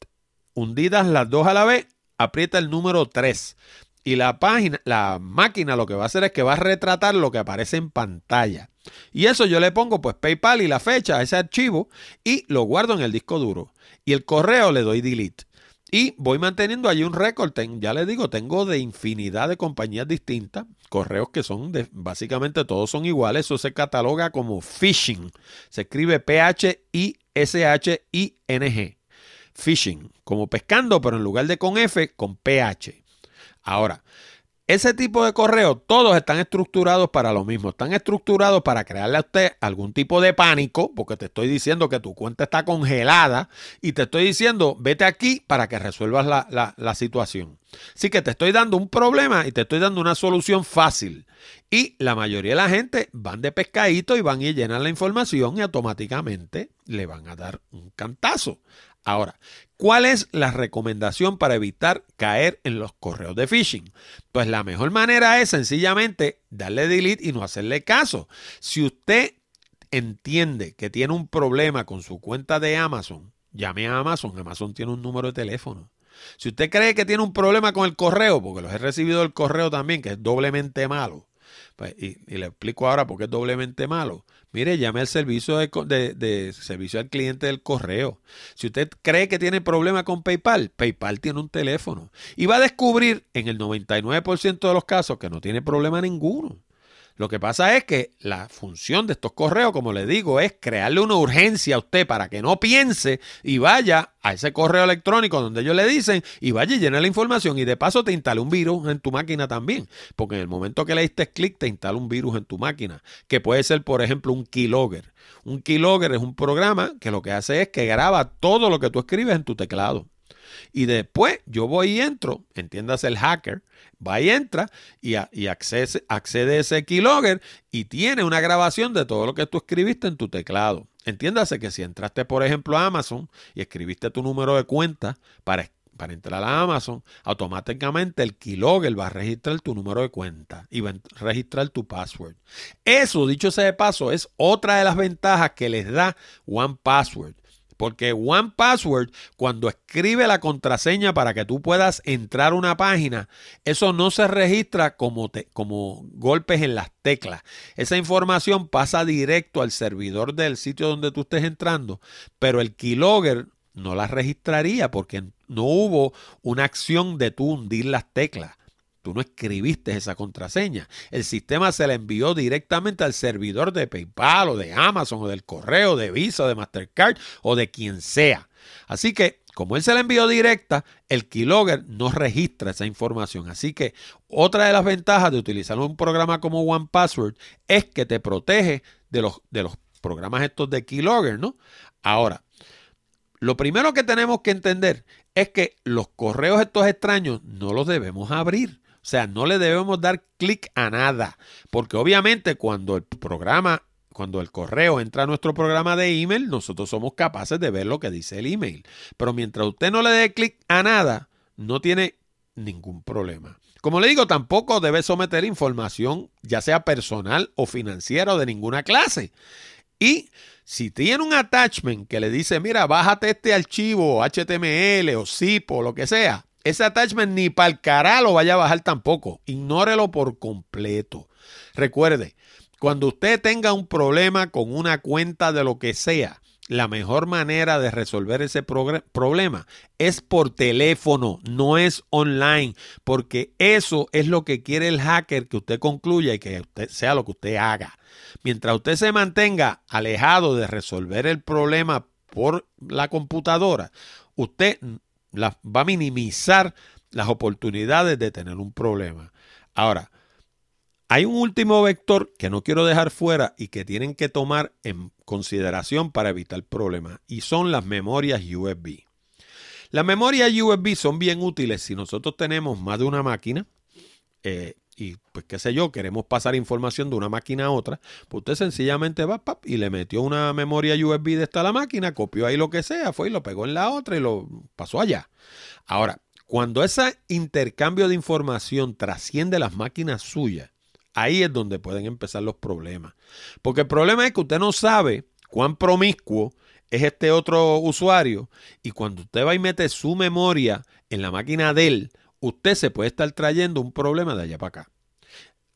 hundidas las dos a la vez, aprieta el número 3. Y la página, la máquina lo que va a hacer es que va a retratar lo que aparece en pantalla. Y eso yo le pongo pues PayPal y la fecha a ese archivo y lo guardo en el disco duro. Y el correo le doy delete. Y voy manteniendo allí un récord. ya les digo, tengo de infinidad de compañías distintas. Correos que son de, básicamente todos son iguales. Eso se cataloga como phishing. Se escribe P-H-I-S-H-I-N-G. Phishing. Como pescando, pero en lugar de con F, con PH. Ahora, ese tipo de correos, todos están estructurados para lo mismo. Están estructurados para crearle a usted algún tipo de pánico, porque te estoy diciendo que tu cuenta está congelada y te estoy diciendo, vete aquí para que resuelvas la, situación. Así que te estoy dando un problema y te estoy dando una solución fácil. Y la mayoría de la gente van de pescadito y van a llenar la información y automáticamente le van a dar un cantazo. Ahora, ¿cuál es la recomendación para evitar caer en los correos de phishing? Pues la mejor manera es sencillamente darle delete y no hacerle caso. Si usted entiende que tiene un problema con su cuenta de Amazon, llame a Amazon. Amazon tiene un número de teléfono. Si usted cree que tiene un problema con el correo, porque los he recibido el correo también, que es doblemente malo, pues, y, y, le explico ahora por qué es doblemente malo. Mire, llame al servicio de, servicio al cliente del correo. Si usted cree que tiene problema con PayPal, PayPal tiene un teléfono. Y va a descubrir en el 99% de los casos que no tiene problema ninguno. Lo que pasa es que la función de estos correos, como le digo, es crearle una urgencia a usted para que no piense y vaya a ese correo electrónico donde ellos le dicen y vaya y llene la información y de paso te instale un virus en tu máquina también. Porque en el momento que le diste clic te instala un virus en tu máquina, que puede ser por ejemplo un keylogger. Un keylogger es un programa que lo que hace es que graba todo lo que tú escribes en tu teclado. Y después yo voy y entro, entiendas el hacker, va y entra y, accede, accede a ese keylogger y tiene una grabación de todo lo que tú escribiste en tu teclado. Entiéndase que si entraste, por ejemplo, a Amazon y escribiste tu número de cuenta para, para entrar a Amazon, automáticamente el keylogger va a registrar tu número de cuenta y va a registrar tu password. Eso, dicho sea de paso, es otra de las ventajas que les da One Password. Porque One Password, cuando escribe la contraseña para que tú puedas entrar a una página, eso no se registra como, como golpes en las teclas. Esa información pasa directo al servidor del sitio donde tú estés entrando, pero el keylogger no la registraría porque no hubo una acción de tú hundir las teclas. Tú no escribiste esa contraseña. El sistema se la envió directamente al servidor de PayPal o de Amazon o del correo, de Visa, de Mastercard o de quien sea. Así que como él se la envió directa, el keylogger no registra esa información. Así que otra de las ventajas de utilizar un programa como OnePassword es que te protege de los, de los programas estos de keylogger, ¿no? Ahora, lo primero que tenemos que entender es que los correos estos extraños no los debemos abrir. O sea, no le debemos dar clic a nada. Porque obviamente cuando el programa, cuando el correo entra a nuestro programa de email, nosotros somos capaces de ver lo que dice el email. Pero mientras usted no le dé clic a nada, no tiene ningún problema. Como le digo, tampoco debe someter información, ya sea personal o financiera o de ninguna clase. Y si tiene un attachment que le dice, mira, bájate este archivo HTML o zip o lo que sea, ese attachment ni para el cara lo vaya a bajar tampoco. Ignórelo por completo. Recuerde, cuando usted tenga un problema con una cuenta de lo que sea, la mejor manera de resolver ese problema es por teléfono, no es online, porque eso es lo que quiere el hacker que usted concluya y que usted sea lo que usted haga. Mientras usted se mantenga alejado de resolver el problema por la computadora, usted va a minimizar las oportunidades de tener un problema. Ahora, hay un último vector que no quiero dejar fuera y que tienen que tomar en consideración para evitar problemas y son las memorias USB. Las memorias USB son bien útiles si nosotros tenemos más de una máquina eh, y pues qué sé yo, queremos pasar información de una máquina a otra, pues usted sencillamente va pap, y le metió una memoria USB de esta la máquina, copió ahí lo que sea, fue y lo pegó en la otra y lo pasó allá. Ahora, cuando ese intercambio de información trasciende las máquinas suyas, ahí es donde pueden empezar los problemas. Porque el problema es que usted no sabe cuán promiscuo es este otro usuario y cuando usted va y mete su memoria en la máquina de él, usted se puede estar trayendo un problema de allá para acá.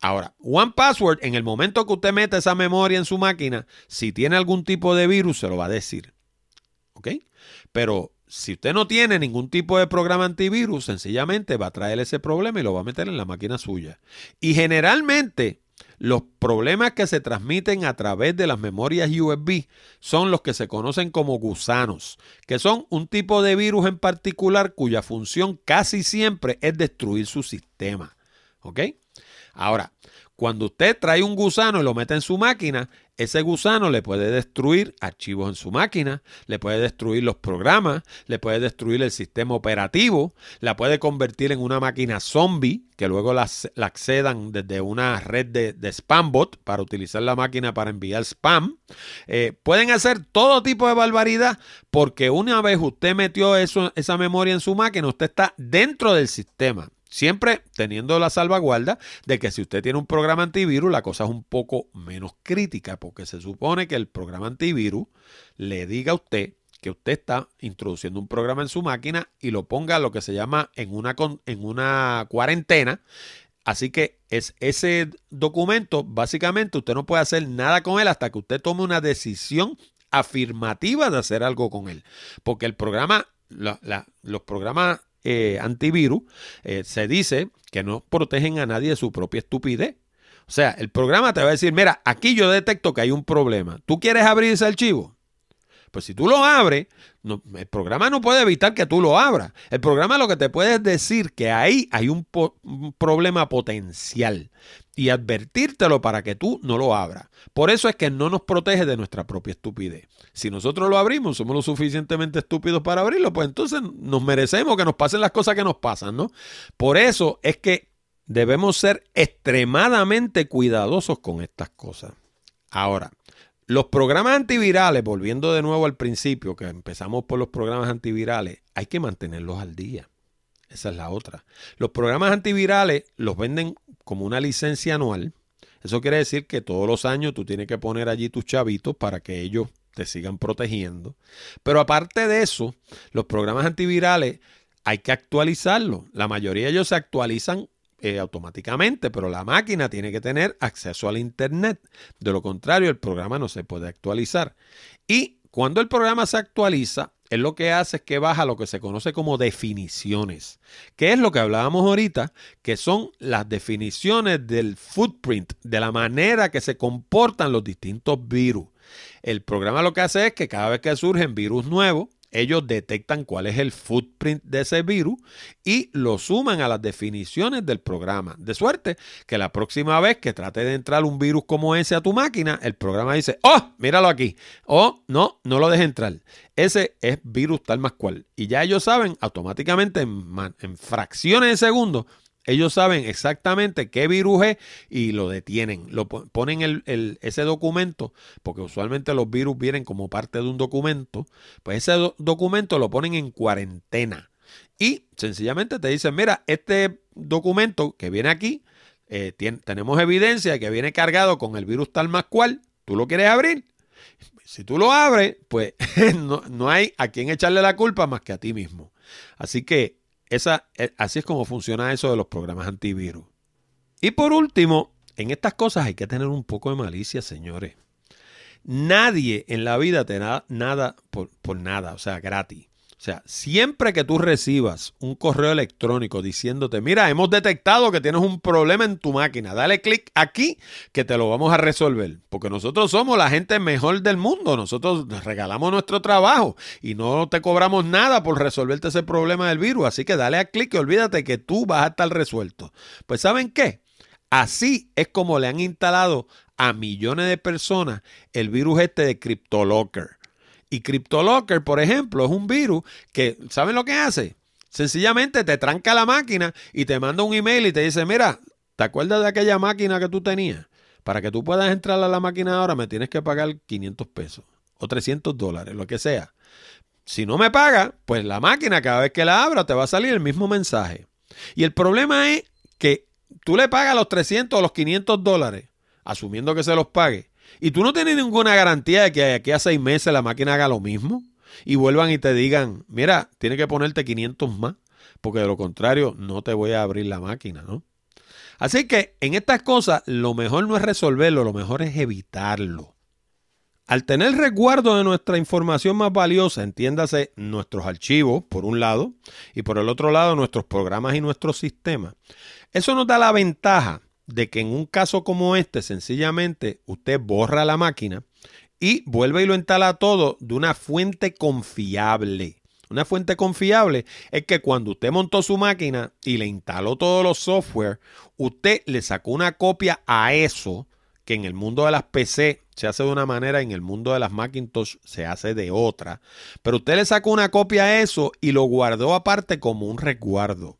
Ahora, One Password, en el momento que usted mete esa memoria en su máquina, si tiene algún tipo de virus, se lo va a decir. ¿Ok? Pero si usted no tiene ningún tipo de programa antivirus, sencillamente va a traer ese problema y lo va a meter en la máquina suya. Y generalmente, los problemas que se transmiten a través de las memorias USB son los que se conocen como gusanos, que son un tipo de virus en particular cuya función casi siempre es destruir su sistema. ¿Ok? Ahora, cuando usted trae un gusano y lo mete en su máquina, ese gusano le puede destruir archivos en su máquina, le puede destruir los programas, le puede destruir el sistema operativo, la puede convertir en una máquina zombie que luego la, accedan desde una red de, de, spam bot para utilizar la máquina para enviar spam. Eh, pueden hacer todo tipo de barbaridad porque una vez usted metió eso, esa memoria en su máquina, usted está dentro del sistema. Siempre teniendo la salvaguarda de que si usted tiene un programa antivirus, la cosa es un poco menos crítica, porque se supone que el programa antivirus le diga a usted que usted está introduciendo un programa en su máquina y lo ponga lo que se llama en una, en una cuarentena. Así que es ese documento, básicamente usted no puede hacer nada con él hasta que usted tome una decisión afirmativa de hacer algo con él. Porque el programa, los programas eh, antivirus, eh, se dice que no protegen a nadie de su propia estupidez. O sea, el programa te va a decir, mira, aquí yo detecto que hay un problema. ¿Tú quieres abrir ese archivo? Pues si tú lo abres, el programa no puede evitar que tú lo abras. El programa lo que te puede decir que ahí hay un, un, problema potencial y advertírtelo para que tú no lo abras. Por eso es que no nos protege de nuestra propia estupidez. Si nosotros lo abrimos, somos lo suficientemente estúpidos para abrirlo, pues entonces nos merecemos que nos pasen las cosas que nos pasan, ¿no? Por eso es que debemos ser extremadamente cuidadosos con estas cosas. Ahora, los programas antivirales, volviendo de nuevo al principio, que empezamos por los programas antivirales, hay que mantenerlos al día. Esa es la otra. Los programas antivirales los venden como una licencia anual. Eso quiere decir que todos los años tú tienes que poner allí tus chavitos para que ellos te sigan protegiendo. Pero aparte de eso, los programas antivirales hay que actualizarlos. La mayoría de ellos se actualizan eh, automáticamente, pero la máquina tiene que tener acceso al Internet. De lo contrario, el programa no se puede actualizar. Y cuando el programa se actualiza, es lo que hace es que baja lo que se conoce como definiciones, que es lo que hablábamos ahorita, que son las definiciones del footprint, de la manera que se comportan los distintos virus. El programa lo que hace es que cada vez que surgen virus nuevos, ellos detectan cuál es el footprint de ese virus y lo suman a las definiciones del programa. De suerte que la próxima vez que trate de entrar un virus como ese a tu máquina, el programa dice, oh, míralo aquí. Oh, no, no lo deje entrar. Ese es virus tal más cual. Y ya ellos saben automáticamente en, en fracciones de segundos ellos saben exactamente qué virus es y lo detienen. Lo ponen el, ese documento, porque usualmente los virus vienen como parte de un documento. Pues ese documento lo ponen en cuarentena. Y sencillamente te dicen, mira, este documento que viene aquí, eh, tenemos evidencia de que viene cargado con el virus tal más cual. ¿Tú lo quieres abrir? Si tú lo abres, pues <laughs> no, no hay a quien echarle la culpa más que a ti mismo. Así que esa, eh, así es como funciona eso de los programas antivirus. Y por último, en estas cosas hay que tener un poco de malicia, señores. Nadie en la vida te da nada por, por nada, o sea, gratis. O sea, siempre que tú recibas un correo electrónico diciéndote, mira, hemos detectado que tienes un problema en tu máquina, dale clic aquí que te lo vamos a resolver. Porque nosotros somos la gente mejor del mundo, nosotros regalamos nuestro trabajo y no te cobramos nada por resolverte ese problema del virus. Así que dale a clic y olvídate que tú vas a estar resuelto. Pues ¿saben qué? Así es como le han instalado a millones de personas el virus este de CryptoLocker. Y CryptoLocker, por ejemplo, es un virus que, ¿saben lo que hace? Sencillamente te tranca la máquina y te manda un email y te dice, mira, ¿te acuerdas de aquella máquina que tú tenías? Para que tú puedas entrar a la máquina ahora me tienes que pagar 500 pesos o 300 dólares, lo que sea. Si no me paga, pues la máquina cada vez que la abra te va a salir el mismo mensaje. Y el problema es que tú le pagas los 300 o los 500 dólares, asumiendo que se los pague, y tú no tienes ninguna garantía de que aquí a seis meses la máquina haga lo mismo y vuelvan y te digan, mira, tienes que ponerte 500 más, porque de lo contrario no te voy a abrir la máquina, ¿no? Así que en estas cosas lo mejor no es resolverlo, lo mejor es evitarlo. Al tener resguardo de nuestra información más valiosa, entiéndase nuestros archivos, por un lado, y por el otro lado nuestros programas y nuestros sistemas, eso nos da la ventaja de que en un caso como este, sencillamente usted borra la máquina y vuelve y lo instala todo de una fuente confiable. Una fuente confiable es que cuando usted montó su máquina y le instaló todos los software, usted le sacó una copia a eso, que en el mundo de las PC se hace de una manera, en el mundo de las Macintosh se hace de otra. Pero usted le sacó una copia a eso y lo guardó aparte como un resguardo.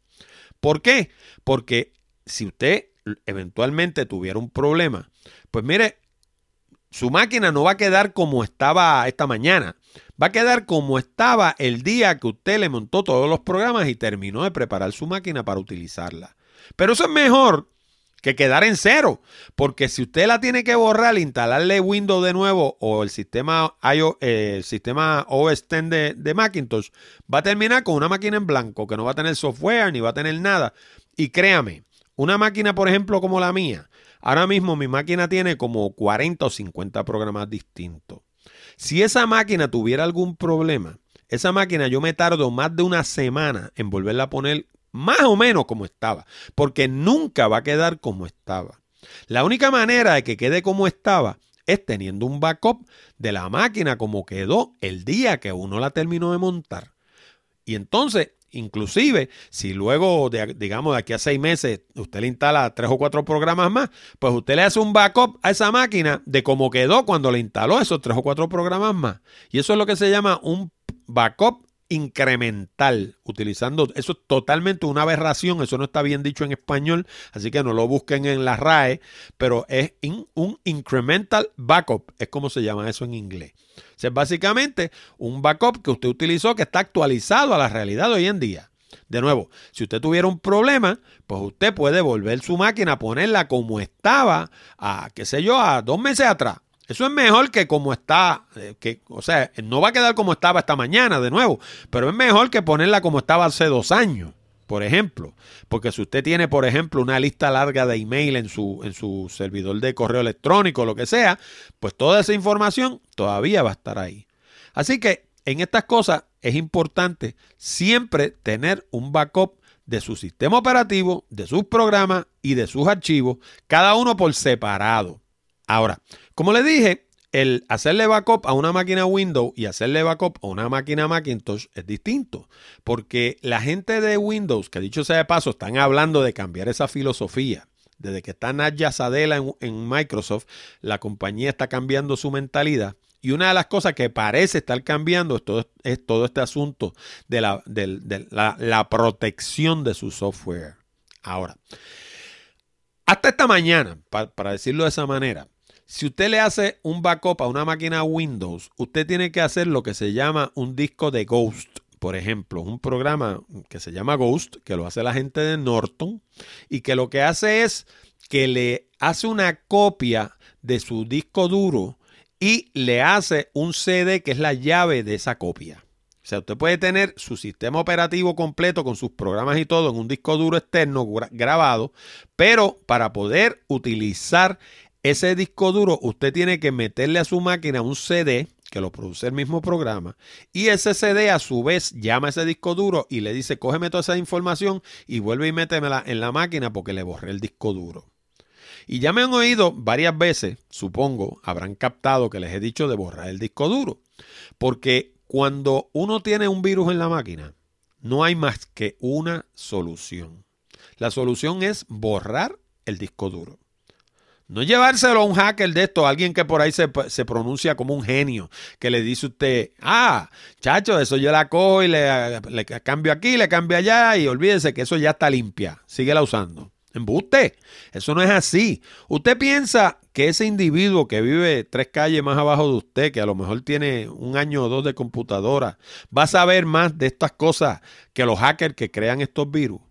¿Por qué? Porque si usted eventualmente tuviera un problema, pues mire, su máquina no va a quedar como estaba esta mañana. Va a quedar como estaba el día que usted le montó todos los programas y terminó de preparar su máquina para utilizarla. Pero eso es mejor que quedar en cero. Porque si usted la tiene que borrar, instalarle Windows de nuevo o el sistema, IO, eh, el sistema OS X de, de Macintosh, va a terminar con una máquina en blanco que no va a tener software ni va a tener nada. Y créame, una máquina, por ejemplo, como la mía, ahora mismo mi máquina tiene como 40 o 50 programas distintos. Si esa máquina tuviera algún problema, esa máquina yo me tardo más de una semana en volverla a poner más o menos como estaba, porque nunca va a quedar como estaba. La única manera de que quede como estaba es teniendo un backup de la máquina como quedó el día que uno la terminó de montar. Y entonces Inclusive, si luego, de, digamos, de aquí a seis meses, usted le instala tres o cuatro programas más, pues usted le hace un backup a esa máquina de cómo quedó cuando le instaló esos tres o cuatro programas más. Y eso es lo que se llama un backup incremental, utilizando, eso es totalmente una aberración, eso no está bien dicho en español, así que no lo busquen en la RAE, pero es un incremental backup, es como se llama eso en inglés. es básicamente un backup que usted utilizó que está actualizado a la realidad de hoy en día. De nuevo, si usted tuviera un problema, pues usted puede volver su máquina, ponerla como estaba, a, qué sé yo, a dos meses atrás eso es mejor que como está, eh, que, o sea, no va a quedar como estaba esta mañana de nuevo, pero es mejor que ponerla como estaba hace dos años, por ejemplo. Porque si usted tiene, por ejemplo, una lista larga de email en su, en su servidor de correo electrónico, lo que sea, pues toda esa información todavía va a estar ahí. Así que en estas cosas es importante siempre tener un backup de su sistema operativo, de sus programas y de sus archivos, cada uno por separado. Ahora, como le dije, el hacerle backup a una máquina Windows y hacerle backup a una máquina Macintosh es distinto. Porque la gente de Windows, que dicho sea de paso, están hablando de cambiar esa filosofía. Desde que está Nadia Sadela en, en Microsoft, la compañía está cambiando su mentalidad. Y una de las cosas que parece estar cambiando es todo, es todo este asunto de, la, de la protección de su software. Ahora, hasta esta mañana, para decirlo de esa manera, si usted le hace un backup a una máquina Windows, usted tiene que hacer lo que se llama un disco de Ghost. Por ejemplo, un programa que se llama Ghost, que lo hace la gente de Norton, y que lo que hace es que le hace una copia de su disco duro y le hace un CD que es la llave de esa copia. O sea, usted puede tener su sistema operativo completo con sus programas y todo en un disco duro externo grabado, pero para poder utilizar ese disco duro, usted tiene que meterle a su máquina un CD que lo produce el mismo programa. Y ese CD a su vez llama a ese disco duro y le dice, cógeme toda esa información y vuelve y métemela en la máquina porque le borré el disco duro. Y ya me han oído varias veces, supongo, habrán captado que les he dicho de borrar el disco duro. Porque cuando uno tiene un virus en la máquina, no hay más que una solución. La solución es borrar el disco duro. No llevárselo a un hacker de esto, alguien que por ahí se, pronuncia como un genio, que le dice usted, ah, chacho, eso yo la cojo y le, le cambio aquí, le cambio allá y olvídese que eso ya está limpia, síguela usando. Embuste, eso no es así. Usted piensa que ese individuo que vive tres calles más abajo de usted, que a lo mejor tiene un año o dos de computadora, va a saber más de estas cosas que los hackers que crean estos virus,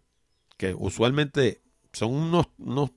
que usualmente son unos, unos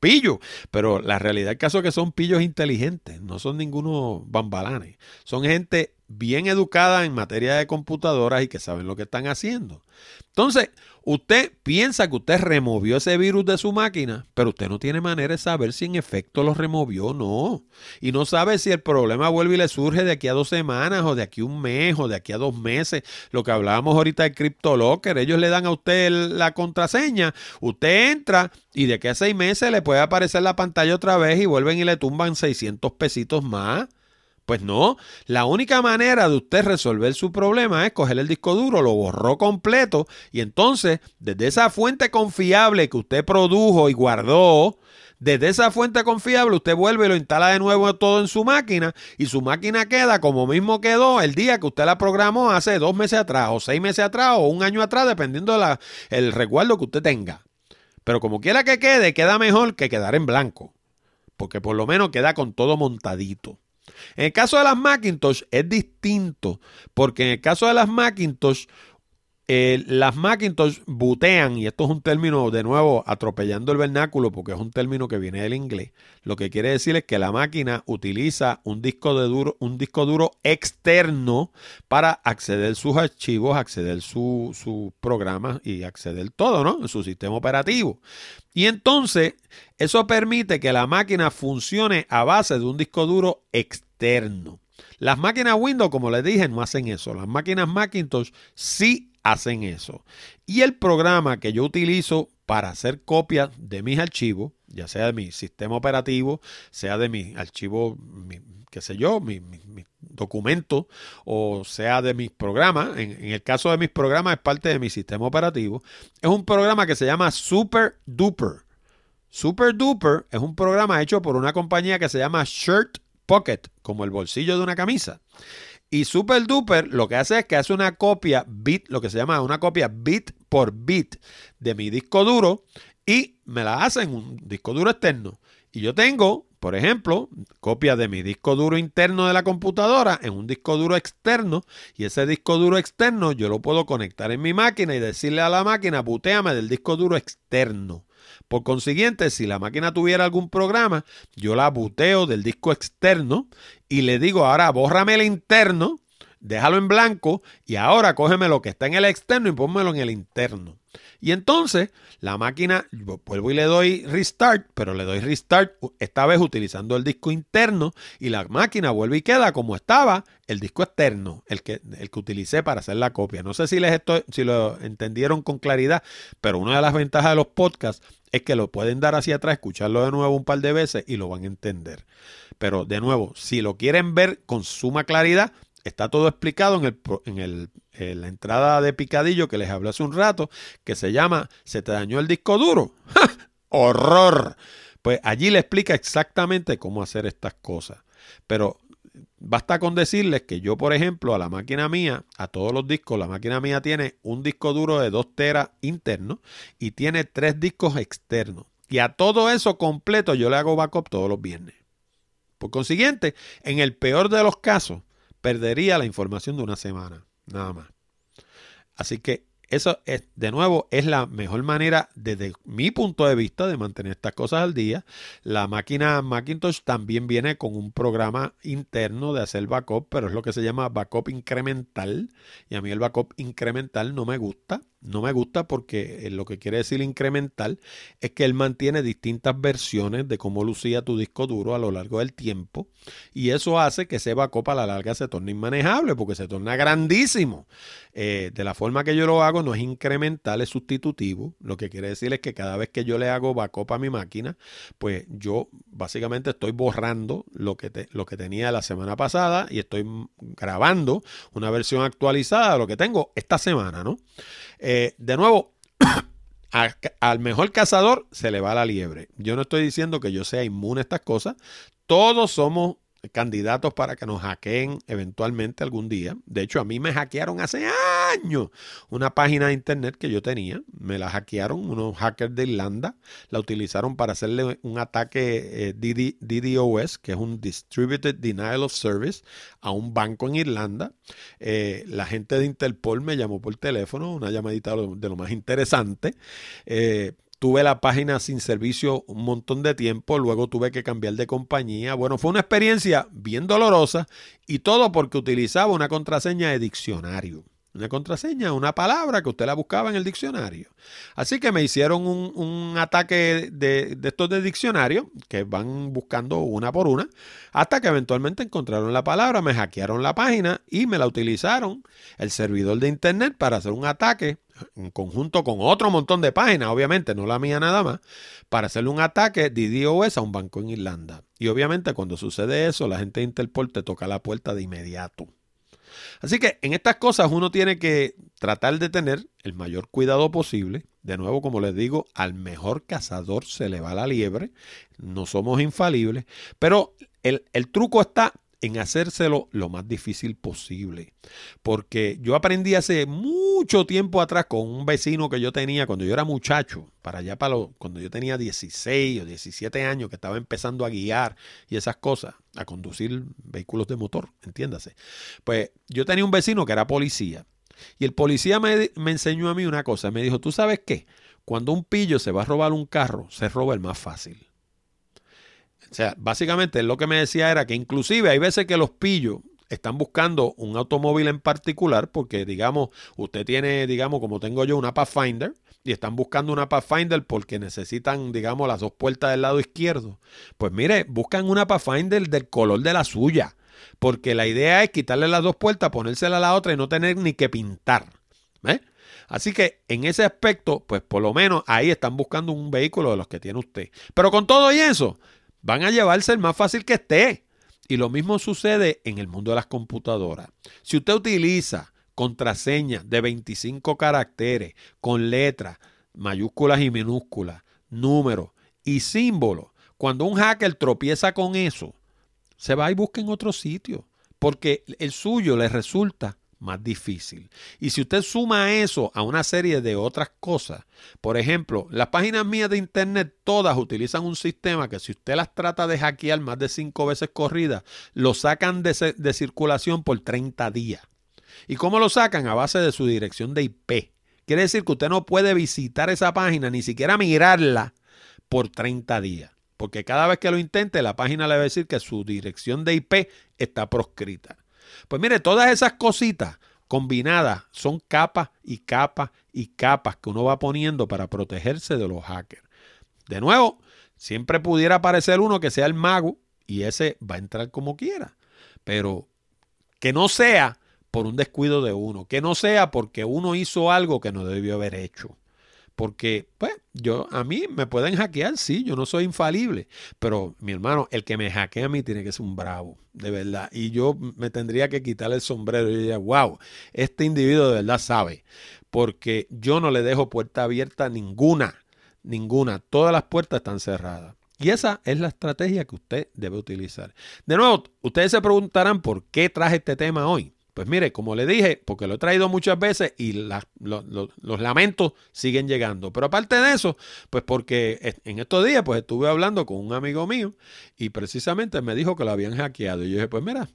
pillos, pero la realidad del caso es que son pillos inteligentes, no son ningunos bambalanes. Son gente bien educada en materia de computadoras y que saben lo que están haciendo. Entonces, usted piensa que usted removió ese virus de su máquina, pero usted no tiene manera de saber si en efecto lo removió o no. Y no sabe si el problema vuelve y le surge de aquí a dos semanas o de aquí a un mes o de aquí a dos meses. Lo que hablábamos ahorita de CryptoLocker, ellos le dan a usted la contraseña, usted entra y de aquí a seis meses le puede aparecer la pantalla otra vez y vuelven y le tumban 600 pesitos más. Pues no, la única manera de usted resolver su problema es coger el disco duro, lo borró completo y entonces desde esa fuente confiable que usted produjo y guardó, desde esa fuente confiable usted vuelve y lo instala de nuevo todo en su máquina y su máquina queda como mismo quedó el día que usted la programó hace dos meses atrás o seis meses atrás o un año atrás dependiendo del el recuerdo que usted tenga. Pero como quiera que quede, queda mejor que quedar en blanco. Porque por lo menos queda con todo montadito. En el caso de las Macintosh es distinto, porque en el caso de las Macintosh, eh, las Macintosh butean, y esto es un término de nuevo atropellando el vernáculo porque es un término que viene del inglés. Lo que quiere decir es que la máquina utiliza un disco, de duro, un disco duro externo para acceder sus archivos, acceder sus su programas y acceder todo, ¿no? Su sistema operativo. Y entonces, eso permite que la máquina funcione a base de un disco duro externo. Las máquinas Windows, como les dije, no hacen eso. Las máquinas Macintosh sí hacen eso. Y el programa que yo utilizo para hacer copias de mis archivos, ya sea de mi sistema operativo, sea de mis archivos, qué sé yo, mi, documento, o sea de mis programas, en, en, el caso de mis programas es parte de mi sistema operativo, es un programa que se llama Super Duper. Super Duper es un programa hecho por una compañía que se llama Shirt Pocket, como el bolsillo de una camisa. Y Super Duper lo que hace es que hace una copia bit, lo que se llama una copia bit por bit de mi disco duro y me la hace en un disco duro externo. Y yo tengo, por ejemplo, copia de mi disco duro interno de la computadora en un disco duro externo y ese disco duro externo yo lo puedo conectar en mi máquina y decirle a la máquina, buteame del disco duro externo. Por consiguiente, si la máquina tuviera algún programa, yo la buteo del disco externo y le digo, ahora bórrame el interno déjalo en blanco y ahora cógeme lo que está en el externo y pónmelo en el interno. Y entonces la máquina, vuelvo y le doy restart, pero le doy restart esta vez utilizando el disco interno y la máquina vuelve y queda como estaba el disco externo, el que, el que utilicé para hacer la copia. No sé si, les estoy, si lo entendieron con claridad, pero una de las ventajas de los podcasts es que lo pueden dar hacia atrás, escucharlo de nuevo un par de veces y lo van a entender. Pero de nuevo, si lo quieren ver con suma claridad, está todo explicado en, el, en, el, en la entrada de picadillo que les hablé hace un rato, que se llama ¿Se te dañó el disco duro? <laughs> ¡Horror! Pues allí le explica exactamente cómo hacer estas cosas. Pero Basta con decirles que yo, por ejemplo, a la máquina mía, a todos los discos, la máquina mía tiene un disco duro de 2 teras interno y tiene tres discos externos. Y a todo eso completo yo le hago backup todos los viernes. Por consiguiente, en el peor de los casos, perdería la información de una semana, nada más. Así que eso es, de nuevo, es la mejor manera desde mi punto de vista de mantener estas cosas al día. La máquina Macintosh también viene con un programa interno de hacer backup, pero es lo que se llama backup incremental. Y a mí el backup incremental no me gusta. No me gusta porque eh, lo que quiere decir incremental es que él mantiene distintas versiones de cómo lucía tu disco duro a lo largo del tiempo y eso hace que ese backup a la larga se torne inmanejable porque se torna grandísimo. Eh, de la forma que yo lo hago no es incremental, es sustitutivo. Lo que quiere decir es que cada vez que yo le hago backup a mi máquina, pues yo básicamente estoy borrando lo que, lo que tenía la semana pasada y estoy grabando una versión actualizada de lo que tengo esta semana, ¿no? Eh, de nuevo, <coughs> al mejor cazador se le va la liebre. Yo no estoy diciendo que yo sea inmune a estas cosas. Todos somos candidatos para que nos hackeen eventualmente algún día. De hecho, a mí me hackearon hace años una página de internet que yo tenía. Me la hackearon unos hackers de Irlanda. La utilizaron para hacerle un ataque eh, DDoS, que es un Distributed Denial of Service, a un banco en Irlanda. Eh, la gente de Interpol me llamó por teléfono, una llamadita de lo, más interesante. Eh, Tuve la página sin servicio un montón de tiempo, luego tuve que cambiar de compañía. Bueno, fue una experiencia bien dolorosa y todo porque utilizaba una contraseña de diccionario. Una contraseña, una palabra que usted la buscaba en el diccionario. Así que me hicieron un, ataque de, de, estos de diccionario, que van buscando una por una, hasta que eventualmente encontraron la palabra, me hackearon la página y me la utilizaron el servidor de internet para hacer un ataque en conjunto con otro montón de páginas, obviamente, no la mía nada más, para hacerle un ataque de DDoS a un banco en Irlanda. Y obviamente cuando sucede eso, la gente de Interpol te toca la puerta de inmediato. Así que en estas cosas uno tiene que tratar de tener el mayor cuidado posible. De nuevo, como les digo, al mejor cazador se le va la liebre. No somos infalibles. Pero el, el truco está en hacérselo lo más difícil posible. Porque yo aprendí hace mucho tiempo atrás con un vecino que yo tenía cuando yo era muchacho, para allá para cuando yo tenía 16 o 17 años, que estaba empezando a guiar y esas cosas, a conducir vehículos de motor, entiéndase. Pues yo tenía un vecino que era policía. Y el policía me, me enseñó a mí una cosa, me dijo, ¿tú sabes qué? Cuando un pillo se va a robar un carro, se roba el más fácil. O sea, básicamente lo que me decía era que inclusive hay veces que los pillos están buscando un automóvil en particular porque, digamos, usted tiene, digamos, como tengo yo, una Pathfinder y están buscando una Pathfinder porque necesitan, digamos, las dos puertas del lado izquierdo. Pues mire, buscan una Pathfinder del color de la suya porque la idea es quitarle las dos puertas, ponérsela a la otra y no tener ni que pintar. Así que en ese aspecto, pues por lo menos ahí están buscando un vehículo de los que tiene usted. Pero con todo y eso, van a llevarse el más fácil que esté. Y lo mismo sucede en el mundo de las computadoras. Si usted utiliza contraseñas de 25 caracteres con letras, mayúsculas y minúsculas, números y símbolos, cuando un hacker tropieza con eso, se va y busca en otro sitio, porque el suyo le resulta más difícil. Y si usted suma eso a una serie de otras cosas, por ejemplo, las páginas mías de internet todas utilizan un sistema que si usted las trata de hackear más de cinco veces corridas, lo sacan de, de circulación por 30 días. ¿Y cómo lo sacan? A base de su dirección de IP. Quiere decir que usted no puede visitar esa página, ni siquiera mirarla por 30 días. Porque cada vez que lo intente, la página le va a decir que su dirección de IP está proscrita. Pues mire, todas esas cositas combinadas son capas y capas y capas que uno va poniendo para protegerse de los hackers. De nuevo, siempre pudiera aparecer uno que sea el mago y ese va a entrar como quiera. Pero que no sea por un descuido de uno, que no sea porque uno hizo algo que no debió haber hecho. Porque, pues, yo, a mí me pueden hackear, sí, yo no soy infalible. Pero, mi hermano, el que me hackea a mí tiene que ser un bravo, de verdad. Y yo me tendría que quitar el sombrero y diría, wow, este individuo de verdad sabe. Porque yo no le dejo puerta abierta ninguna, ninguna. Todas las puertas están cerradas. Y esa es la estrategia que usted debe utilizar. De nuevo, ustedes se preguntarán por qué traje este tema hoy. Pues mire, como le dije, porque lo he traído muchas veces y los lamentos siguen llegando. Pero aparte de eso, pues porque en estos días pues estuve hablando con un amigo mío y precisamente me dijo que lo habían hackeado. Y yo dije, pues mira,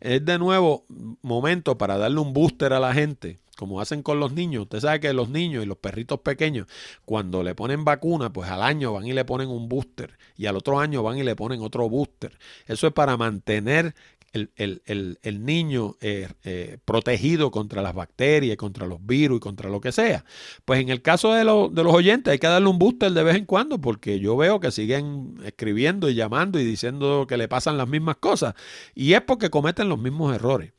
es de nuevo momento para darle un booster a la gente como hacen con los niños. Usted sabe que los niños y los perritos pequeños, cuando le ponen vacuna, pues al año van y le ponen un booster y al otro año van y le ponen otro booster. Eso es para mantener el, niño eh, eh, protegido contra las bacterias, contra los virus y contra lo que sea. Pues en el caso de, de, los oyentes hay que darle un booster de vez en cuando porque yo veo que siguen escribiendo y llamando y diciendo que le pasan las mismas cosas. Y es porque cometen los mismos errores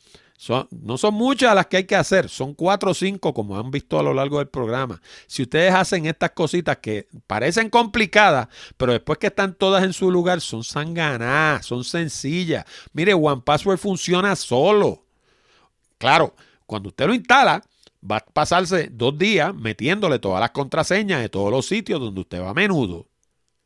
no son muchas las que hay que hacer, son cuatro o cinco como han visto a lo largo del programa. Si ustedes hacen estas cositas que parecen complicadas, pero después que están todas en su lugar, son sanganadas, son sencillas. Mire, One Password funciona solo. Claro, cuando usted lo instala, va a pasarse dos días metiéndole todas las contraseñas de todos los sitios donde usted va a menudo.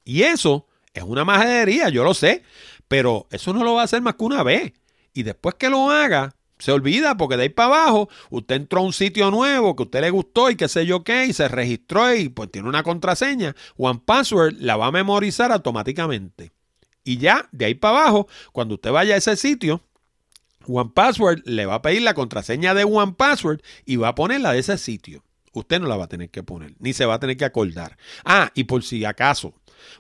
Y eso es una majadería, yo lo sé, pero eso no lo va a hacer más que una vez. Y después que lo haga, se olvida porque de ahí para abajo usted entró a un sitio nuevo que usted le gustó y qué sé yo qué y se registró y pues tiene una contraseña. One Password la va a memorizar automáticamente. Y ya de ahí para abajo, cuando usted vaya a ese sitio, One Password le va a pedir la contraseña de One Password y va a ponerla de ese sitio. Usted no la va a tener que poner, ni se va a tener que acordar. Ah, y por si acaso,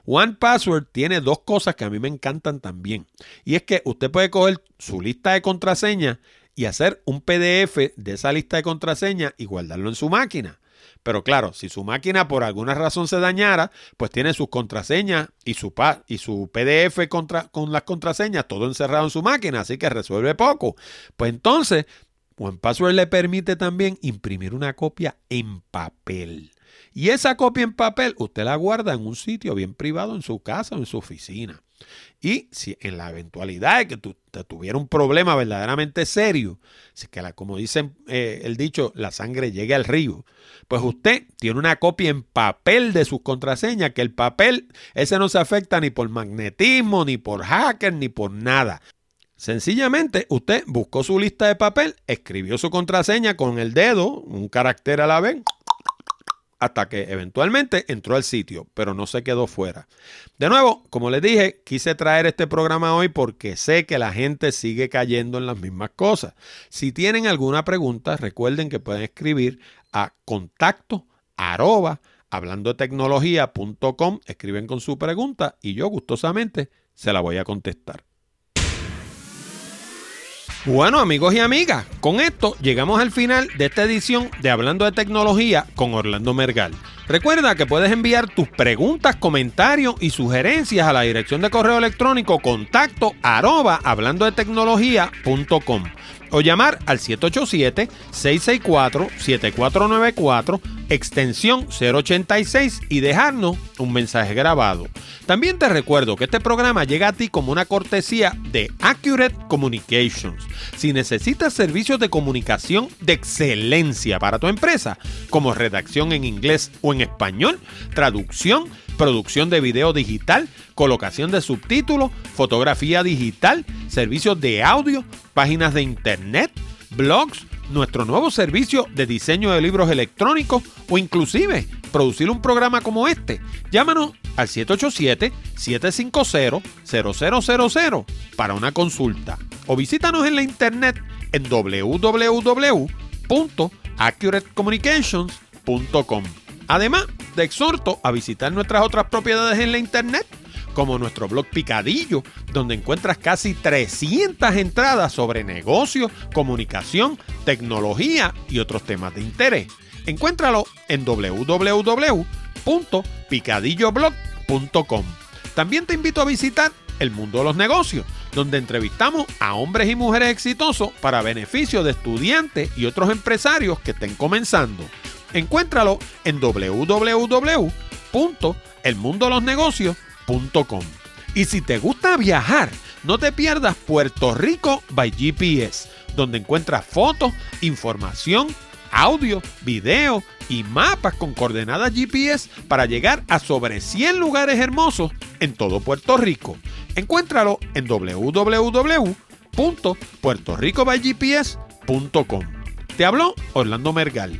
One Password tiene dos cosas que a mí me encantan también. Y es que usted puede coger su lista de contraseñas y hacer un PDF de esa lista de contraseñas y guardarlo en su máquina. Pero claro, si su máquina por alguna razón se dañara, pues tiene sus contraseñas y su, y su PDF con las contraseñas todo encerrado en su máquina, así que resuelve poco. Pues entonces, OnePassword le permite también imprimir una copia en papel. Y esa copia en papel usted la guarda en un sitio bien privado en su casa o en su oficina. Y si en la eventualidad de que tú te tuviera un problema verdaderamente serio, si que como dicen eh, el dicho, la sangre llegue al río, pues usted tiene una copia en papel de sus contraseñas, que el papel, ese no se afecta ni por magnetismo, ni por hacker, ni por nada. Sencillamente, usted buscó su lista de papel, escribió su contraseña con el dedo, un carácter a la vez, hasta que eventualmente entró al sitio, pero no se quedó fuera. De nuevo, como les dije, quise traer este programa hoy porque sé que la gente sigue cayendo en las mismas cosas. Si tienen alguna pregunta, recuerden que pueden escribir a contacto arroba hablando tecnología.com, escriben con su pregunta y yo gustosamente se la voy a contestar. Bueno, amigos y amigas, con esto llegamos al final de esta edición de Hablando de Tecnología con Orlando Mergal. Recuerda que puedes enviar tus preguntas, comentarios y sugerencias a la dirección de correo electrónico contacto arroba hablando de tecnología.com o llamar al 787-664-7494, extensión 086 y dejarnos un mensaje grabado. También te recuerdo que este programa llega a ti como una cortesía de Accurate Communications. Si necesitas servicios de comunicación de excelencia para tu empresa, como redacción en inglés o en español, traducción, producción de video digital, colocación de subtítulos, fotografía digital, servicios de audio, páginas de internet, blogs, nuestro nuevo servicio de diseño de libros electrónicos o inclusive producir un programa como este. Llámanos al 787-750-0000 para una consulta o visítanos en la internet en www.accuratecommunications.com. Además, te exhorto a visitar nuestras otras propiedades en la internet como nuestro blog Picadillo, donde encuentras casi 300 entradas sobre negocios, comunicación, tecnología y otros temas de interés. Encuéntralo en www.picadilloblog.com. También te invito a visitar El Mundo de los Negocios, donde entrevistamos a hombres y mujeres exitosos para beneficio de estudiantes y otros empresarios que estén comenzando. Encuéntralo en www.elmundolosnegocios.com. Y si te gusta viajar, no te pierdas Puerto Rico by GPS, donde encuentras fotos, información, audio, video y mapas con coordenadas GPS para llegar a sobre 100 lugares hermosos en todo Puerto Rico. Encuéntralo en www.puertoricobygps.com. Te habló Orlando Mergal.